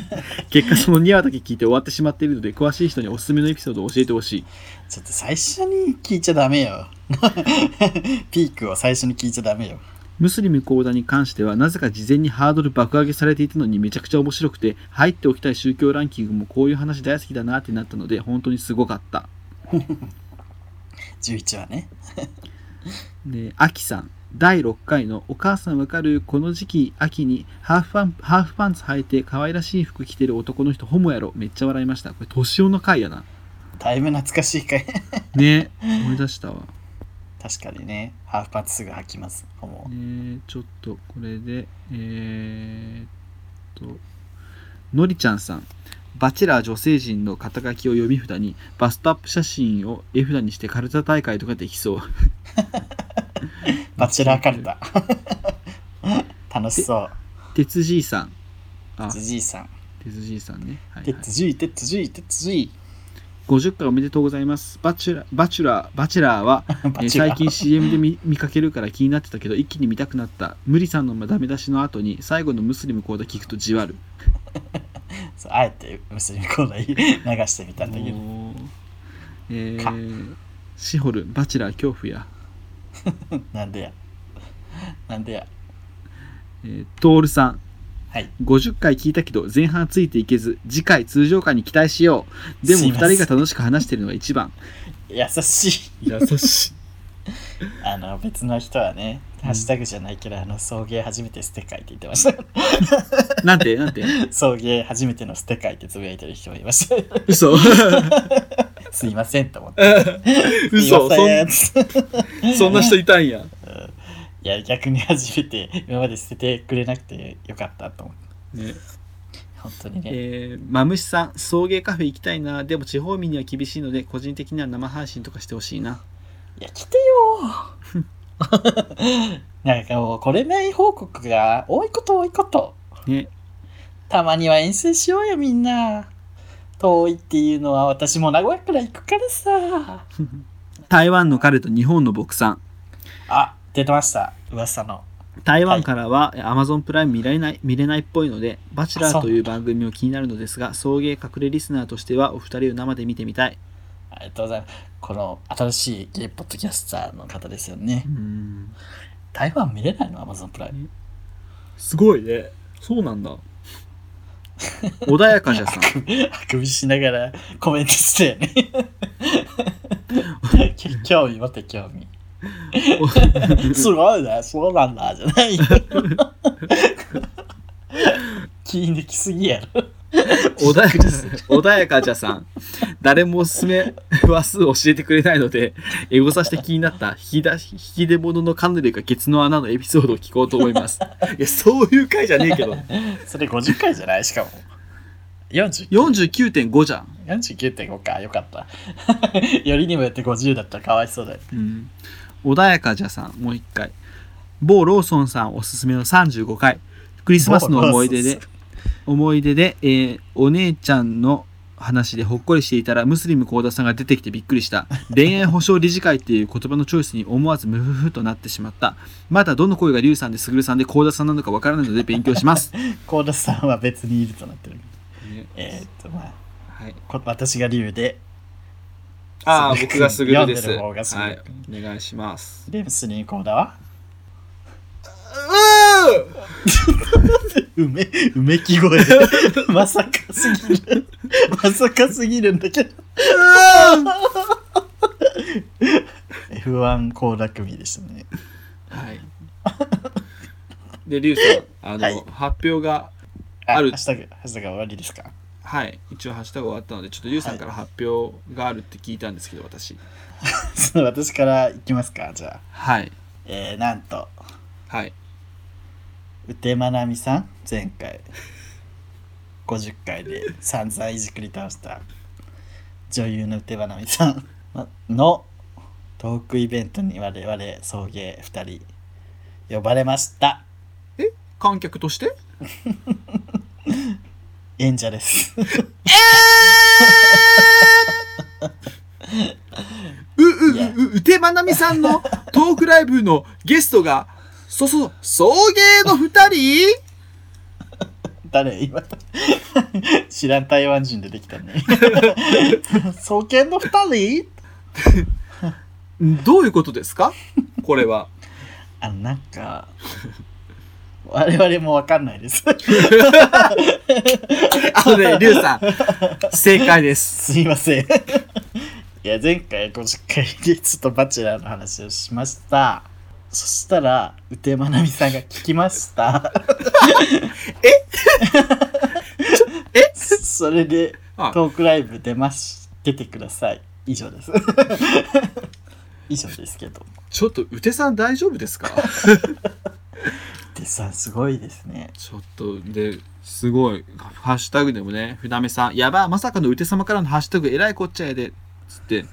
結果その2話だけ聞いて終わってしまっているので詳しい人におすすめのエピソードを教えてほしい。ちょっと最初に聞いちゃダメよ。ピークを最初に聞いちゃダメよ。ムスリムコーダに関してはなぜか事前にハードル爆上げされていたのにめちゃくちゃ面白くて入っておきたい宗教ランキングもこういう話大好きだなってなったので本当にすごかった 11話ね。で、アキさん。第6回のお母さんわかるこの時期秋にハーフパンハーフパンツ履いて可愛らしい服着てる男の人ホモやろ。めっちゃ笑いました。これ年男の回やな。だいぶ懐かしい回。ね。思い出したわ。確かにね。ハーフパンツすぐ履きます。もうねちょっとこれでえー、っとのりちゃんさんバチェラー女性陣の肩書きを読み札にバストアップ写真を絵札にしてカルタ大会とかできそう。バチェラーカルタ。楽しそう。鉄じいさん。あ。鉄じいさん。鉄じいさんね、はいはい。鉄じい鉄じい鉄じい50回おめでとうございます。バチュラー、バチュラー、バチェラーは、えー最近 CM で見見かけるから気になってたけど、一気に見たくなった。無理さんのダメ出しの後に、最後のムスリムコーダ聞くとじわる。そうあえてムスリムコーダ流してみたんだけど。えー、シホル、バチェラー恐怖や。なんでや。なんでや。えー、トールさん、はい。50回聞いたけど、前半ついていけず、次回通常回に期待しよう。でも、2すいません。人が楽しく話してるのが一番。優しい。優しい。あの別の人はね、ハッシュタグじゃないけどあの送迎初めてステ書いて言ってました。なんて、なんて？送迎初めてのステ書いてつぶやいてる人もいました嘘。すいませんと思って。嘘。そんそんな人いたんや。いや逆に初めて今まで捨ててくれなくてよかったと思ってね。本当にね、えー、マムシさん、送迎カフェ行きたいな。でも地方民には厳しいので、個人的には生配信とかしてほしいな。いや来てよー なんかもうこれない報告が多いこと多いこと。ね。たまには遠征しようよみんな。遠いっていうのは私も名古屋から行くからさ。台湾の彼と日本の僕さん。あ出てました。噂の。台湾からは Amazon プライム見られない見れないっぽいので、バチェラーという番組も気になるのですが、送迎隠れリスナーとしてはお二人を生で見てみたい。ありがとうございますこの新しいゲイポッドキャスターの方ですよねうーん。台湾見れないの ?Amazon プライム。すごいねそうなんだ穏やかじゃさんあくびしながらコメントしてよね。興味持って興味。すごいね、そうなんだ、じゃないよ。気抜きすぎやろ。穏やか穏やかじゃさん。誰もおすすめ話数を教えてくれないのでエゴサして気になった。引き出し引き出物のカヌレがケツの穴のエピソードを聞こうと思います。いやそういう回じゃねえけど。それ50回じゃない？しかも。40 49.5じゃん、49.5か、よかった。よりにもよって50だった。らかわいそうだよ。うん、穏やかじゃさん。もう一回。某ローソンさんおすすめの35回。クリスマスの思い出で思い出で、えーお姉ちゃんの話でほっこりしていたらムスリム幸田さんが出てきてびっくりした。恋愛保障理事会っていう言葉のチョイスに思わずムフフとなってしまった。まだどの声がリュウさんですぐるさんで幸田さんなのかわからないので勉強します、コーダさんは別にいるとなってる。えーっと、まあ、はい、こ私が理由で、ああ僕がすぐるです。はい。お願いします。で、ムスリンコーダは？う梅、梅木声。まさかすぎる。まさかすぎるんだけど。F1 高楽組でしたね。はい。で、リュウさん、あの、はい発表が、ああるハッシュタグ、ハッシュタグ終わりですか？はい、一応ハッシュタグ終わったので、ちょっとリュウさんから発表があるって聞いたんですけど、私。そう私からいきますか、じゃあ。はい。えー、なんと、はい。うてまなみさん、前回、50回で散々いじくり倒した。女優のうてまなみさん。のトークイベントに我々送迎2人呼ばれました。観客として？演者です。う、う、いやう、う、うてまなみさんのトークライブのゲストが、そ、そ、送迎の二人？誰？今知らん台湾人出てきたね。送迎の2人？どういうことですか？これは。あの、なんか、我々もわかんないです。あのね、リュウさん、正解です。すいません。いや、前回50回でちょっとバチェラーの話をしました。そしたら、うてまなみさんが聞きました。え？え？それで、あトークライブ出ます。出てください。以上です。以上ですけど。ちょっと、うてさん大丈夫ですか？でさ、すごいですね。ちょっとですごいハッシュタグでもね船目さんやばまさかのうて様からのハッシュタグえらいこっちゃやでつって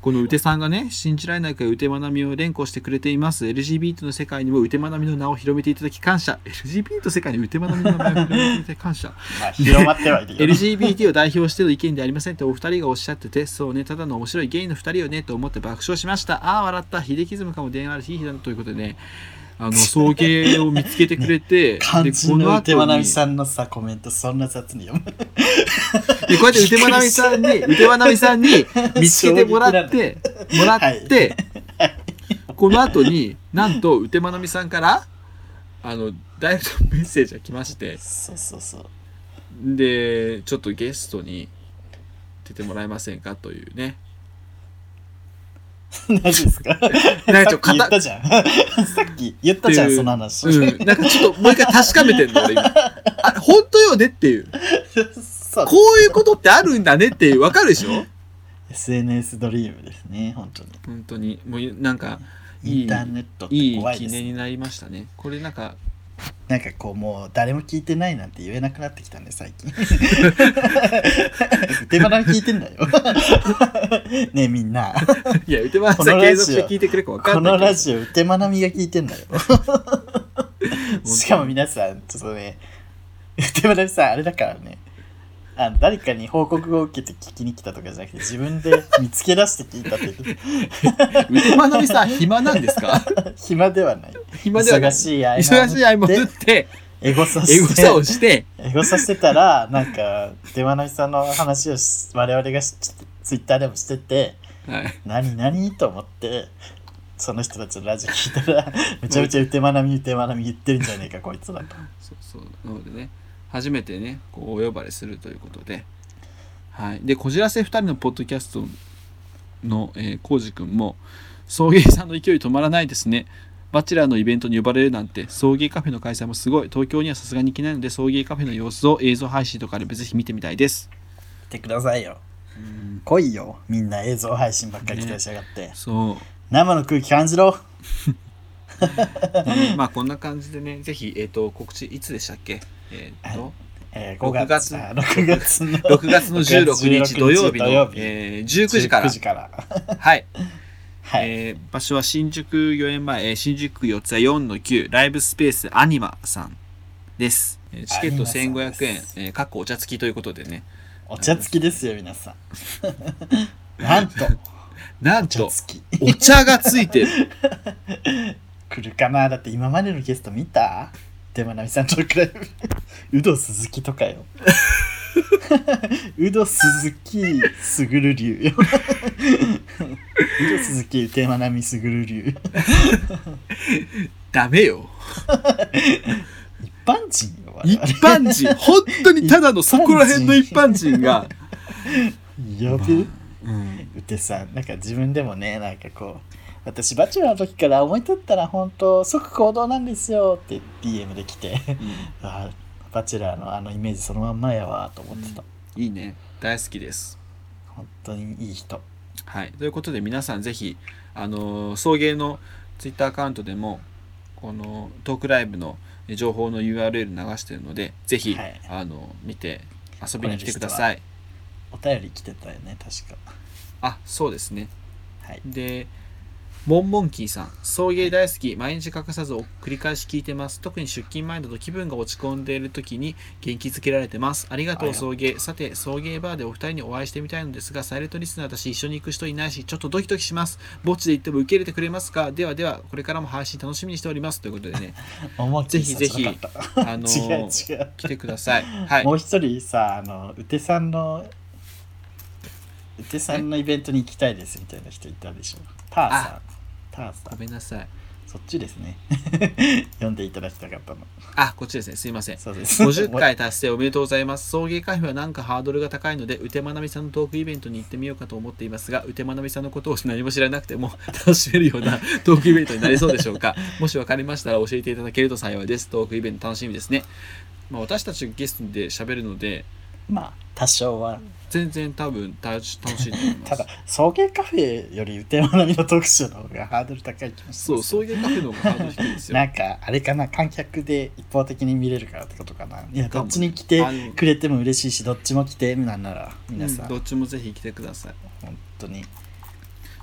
このうてさんがね信じられないくらいうてまなみを連呼してくれています。LGBT の世界にもうてまなみの名を広めていただき感謝。LGBT の世界にうてまなみの名前を広めていただき感謝。まあ、広まってはいるよ。LGBT を代表しての意見ではありませんってお二人がおっしゃっててそうねただの面白いゲイの二人よねと思って爆笑しました。ああ笑った。秀樹ズムかも。電話あるしいい日だなということでねあの送迎を見つけてくれて、肝心のうてまなみさんんのさ、コメントそんな雑に読む。でこうやってうてまなみさんにうてまなみさんに見つけてもらってもらって、この後になんとうてまなみさんからあのダイレクトメッセージが来まして。そうそうそう。でちょっとゲストに出てもらえませんかというね 何ですか？なんかちょっと言ったじゃん。さっき言ったじゃん、その話。うん、なんかちょっともう一回確かめてんの俺今。あ本当よねっていう。こういうことってあるんだねっていう。わかるでしょ？SNS ドリームですね、本当に。本当に。もうなんかいい。インターネットいい記。念になりましたね。これなんかなんかこう、もう誰も聞いてないなんて言えなくなってきたね、最近。手放聞いてんだよ。ねえみんな。いや、うてまなこさん継続して聞いてくれるか分かこんないけど。のラジオ、うてまなみが聞いてんだよ。しかも皆さん、ちょっとね、うてまなみさん、あれだからね。あの誰かに報告を受けて聞きに来たとかじゃなくて自分で見つけ出して聞いたってう。てまなみさん、暇なんですか？暇ではない。暇ではない。忙しい合間を忙しい合間打って、エゴサエゴサをして。エゴサしてたらなんか出花見さんの話をし我々がしツイッターでもしててはい、何何？と思ってその人たちのラジオ聞いたらめちゃめちゃうてまなみうてまなみ言ってるんじゃねえかこいつだと。そうそうなのでね初めてねこうお呼ばれするということで。はい。でこじらせ2人のポッドキャストのえー、コウジ君も送迎さんの勢い止まらないですね。バチェラーのイベントに呼ばれるなんて送迎カフェの開催もすごい。東京にはさすがに行けないので送迎カフェの様子を映像配信とかでぜひ見てみたいです。言ってくださいよ。来いよ。みんな映像配信ばっかり期待しやがって、そう。生の空気感じろ ねまあこんな感じでねぜひ、えー、と告知いつでしたっけ？えっ、とえー、6 5月月。あ6月の 6月の16日土曜日の土曜日。えー19時から。19時から。はい。はい、えー場所は新宿御苑前、えー新宿区四谷4の9ライブスペースアニマさんです。えーチケットアニマさん1500円えー、かっこお茶付きということでね。お茶付きですよ皆さん。なんと。なんと、お茶がついてる。来るかな？だって今までのゲスト見た？でもなみさんと比べる。有働鈴木とかよ。有働鈴木すぐる流よ。有働鈴木テーマなみすぐる流。ダメよ。一般人よ我一々般人、本当にただのそこら辺の一般人が。やべ。えうん、うてさなんか自分でもねなんかこう私バチェラーの時から思い立ったら本当即行動なんですよって DM で来てあバチェラーのあのイメージそのまんまやわと思ってた、いいね。大好きです。本当にいい人はい。ということで皆さんぜひ、あのー送迎のツイッターアカウントでも、このトークライブのえ情報の URL 流してるので、ぜひ、はいあの見て遊びに来てください。お便り来てたよね確かあ、そうですね。はいで、モンモンキーさん、送迎大好き、毎日欠かさず繰り返し聞いてます。特に出勤前だと気分が落ち込んでいる時に元気づけられてます。ありがとう、送迎。さて、送迎バーでお二人にお会いしてみたいのですが、サイレントリスナーだし、一緒に行く人いないし、ちょっとドキドキします。墓地で行っても受け入れてくれますか？ではでは、これからも配信楽しみにしております。ということでね、ぜひぜひあの 違うー違う来てください。はいも。う一人さあのうてさんのうてさんのイベントに行きたいですみたいな人いたでしょターさんターさごんめんなさい。そっちですね 読んでいただきたかったのあ、こっちですね。すいません。そうです50回達成おめでとうございます。送迎カフェはなんかハードルが高いので、うてまなみさんのトークイベントに行ってみようかと思っていますが、うてまなみさんのことを何も知らなくても 楽しめるような トークイベントになりそうでしょうか。もし分かりましたら教えていただけると幸いです。トークイベント楽しみですね。まあ、私たちがゲストで喋るので、まあ多少は全然多分楽し楽しいと思います ただ。送迎カフェよりうてまなみの特集の方がハードル高い気もしますそう、送迎カフェの方がハードル低いですよ。なんかあれかな観客で一方的に見れるからってことかないやどっちに来てくれても嬉しいしどっちも来てなんなら皆さん、うんどっちもぜひ来てください。本当に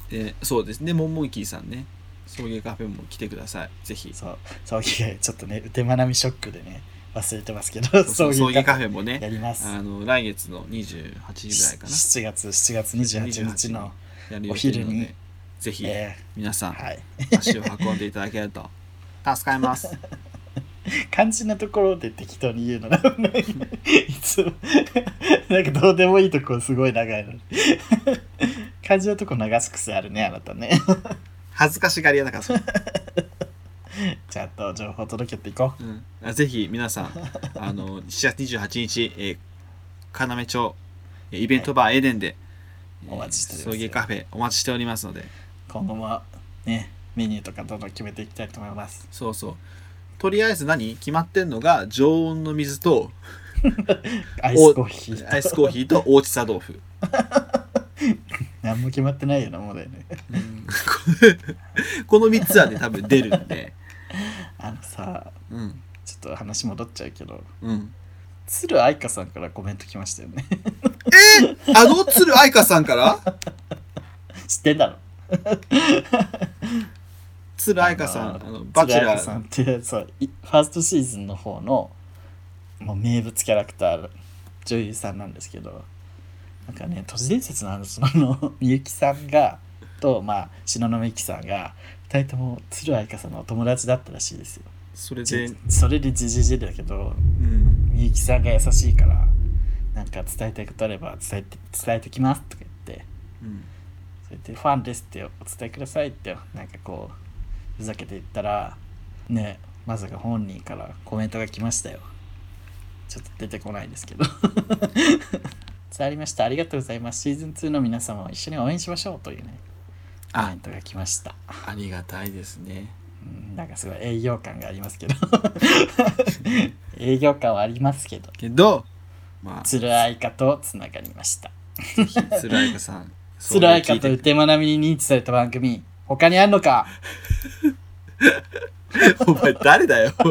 でそうですね、モンモンキーさんね、送迎カフェも来てください。ぜひ。そう送迎ちょっとねうてまなみショックでね忘れてますけどそう送迎カフェェもねや、ります。あの来月の28日ぐらいかな。7月7月28日のお昼にで、ぜひえ皆さんー、はい。足を運んでいただけると 助かります。肝心なところで適当に言うのがない。いつもなんかどうでもいいとこすごい長いのに。肝心なとこ流す癖あるねあなたね。恥ずかしがり屋だから ちゃんと情報届けていこう。うん。あぜひ皆さん、あの7月28日、えー、要町えーイベントバーエデンで、えーお待ちしております。送迎カフェお待ちしておりますので、今後もねメニューとかどんどん決めていきたいと思います。そうそう。とりあえず何決まってんのが常温の水と アイスコーヒー。アイスコーヒーと大地茶豆腐。何も決まってないようなもんだよね。この3つはね多分出るんで。さうん。ちょっと話戻っちゃうけどうん。鶴愛香さんからコメント来ましたよね。あの鶴愛香さんから？知ってんだろ。鶴愛香さん、バチェラー。鶴愛香さんってそういファーストシーズンの方のもう名物キャラクター女優さんなんですけどなんかね都市伝説のあのそのみゆきさんがとまあ東雲ゆきさんが2人とも鶴愛香さんのお友達だったらしいですよそれで。じ、それでじじじだけどうん。みゆきさんが優しいからなんか伝えたいことあれば伝えて伝えてきますとか言ってうん。そってファンですってお伝えくださいってなんかこうふざけて言ったらねまさか本人からコメントが来ましたよ。ちょっと出てこないですけど。伝わりました。ありがとうございます。シーズン2の皆様を一緒に応援しましょうというねコメあントが来ました。ありがたいですね。うんなんかすごい営業感がありますけど。営業感はありますけど。けどまあ鶴愛花とつながりました。つらいかさん鶴愛花とそううてまなみに認知された番組他にあんのか？お前誰だよ。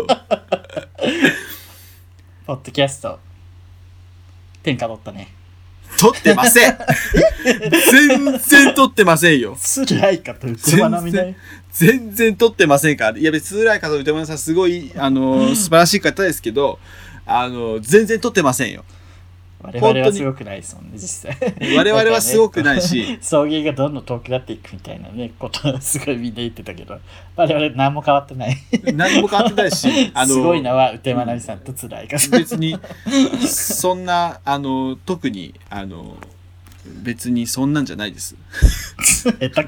ポッドキャスト。天下取ったね。撮ってません。全然撮ってませんよ。鶴愛花とうてまなみだよ全然撮ってませんから。いや別につらい方歌丸さんすごいあの素晴らしい方ですけどあの全然撮ってませんよ。我々はすごくないですもんね実際。我々はすごくないし。送迎がどんどん遠くなっていくみたいなねことはすごいみんな言ってたけど。我々何も変わってない。何も変わってないし あのすごいのはうてまなみさんと鶴愛花さん別にそんなあの特にあの別にそんなんじゃないです、下手か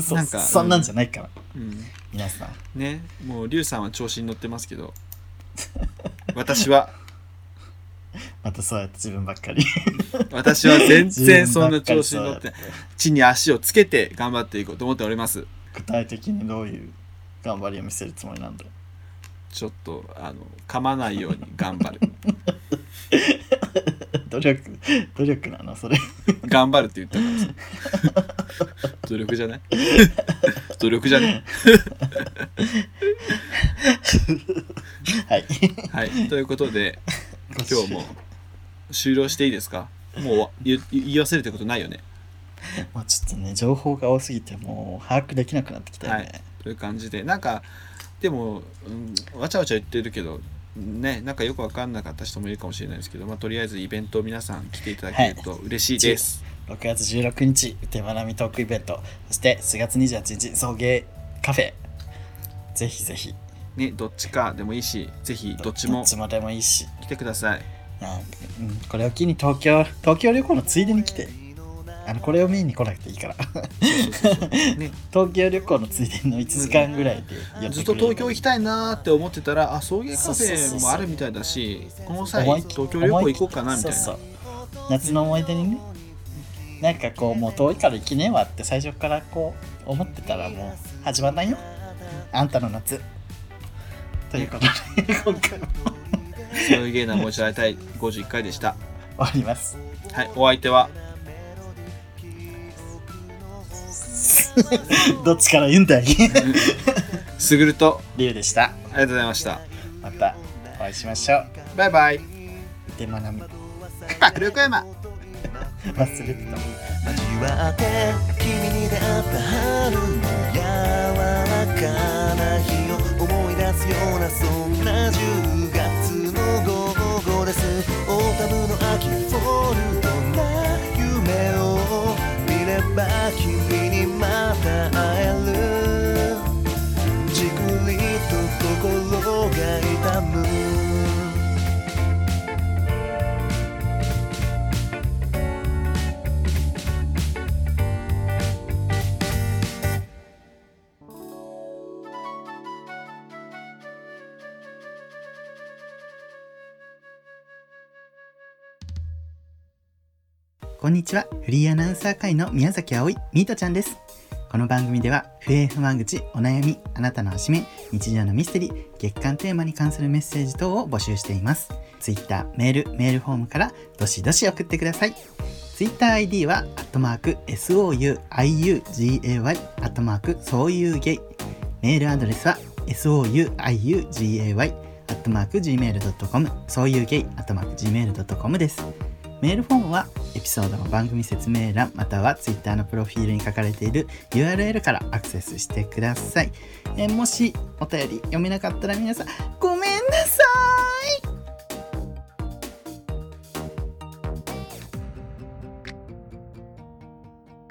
そなんかそんなんじゃないから。うん、皆さん。ねもうリュウさんは調子に乗ってますけど。私は。またそうやって自分ばっかり。私は全然そんな調子に乗って地に足をつけて頑張っていこうと思っております。具体的にどういう頑張りを見せるつもりなんだちょっとあの噛まないように頑張る 努力努力なの？それ。頑張るって言ったからさ。努力じゃない？努力じゃないはい。はい。ということで今日も終了していいですか？もう言言い忘れてることないよね？まあちょっとね情報が多すぎてもう把握できなくなってきたよね、はい。という感じで。なんかでも、うん、わちゃわちゃ言ってるけどねなんかよく分かんなかった人もいるかもしれないですけど、まあ、とりあえずイベントを皆さん来ていただけると嬉しいです、6月16日手まなみトークイベント。そして4月28日送迎カフェ。ぜひぜひ。ねどっちかでもいいしぜひどっちもどっちもでもいいし。来てください。これを機に東京東京旅行のついでに来てあのこれを見に来なくていいから。東京旅行のついでの1時間ぐらいでやずっと東京行きたいなーって思ってたらあ送迎カフそうそうそうそう。ェもあるみたいだしこの際東京旅行行こうかなみたいな。そうそう。夏の思い出にねなんかこうもう遠いから行きねえわって最初からこう思ってたらもう始まんないよ。あんたの夏。ということで今回も。そういう芸な持ち合いたい。51回でした。終わります。はいお相手は どっちから言うんだい すぐると。リュウでした。ありがとうございましたまたお会いしましょう。バイバイ。でまなみ迫力山 忘れてた。交わって君に出会った春の柔らかな日を思い出すようなそんな10月の午後です。オータムの秋フォルトな夢を見れば君にまた会えるじくりと心が痛むこんにちは。フリーアナウンサー会の宮崎葵、ミートちゃんです。この番組では、不平不満口、お悩み、あなたのおしめ、日常のミステリー、月間テーマに関するメッセージ等を募集しています。Twitter、メール、メールフォームから、どしどし送ってください。TwitterID は、アットマーク、souiugay、アットマーク、そういうゲイ。メールアドレスは、souiugay、アットマーク、gmail.com、そういうゲイ、アットマーク、gmail.com です。メールフォームはエピソードの番組説明欄または Twitter のプロフィールに書かれている URL からアクセスしてください。えもしお便り読めなかったら皆さんごめんなさい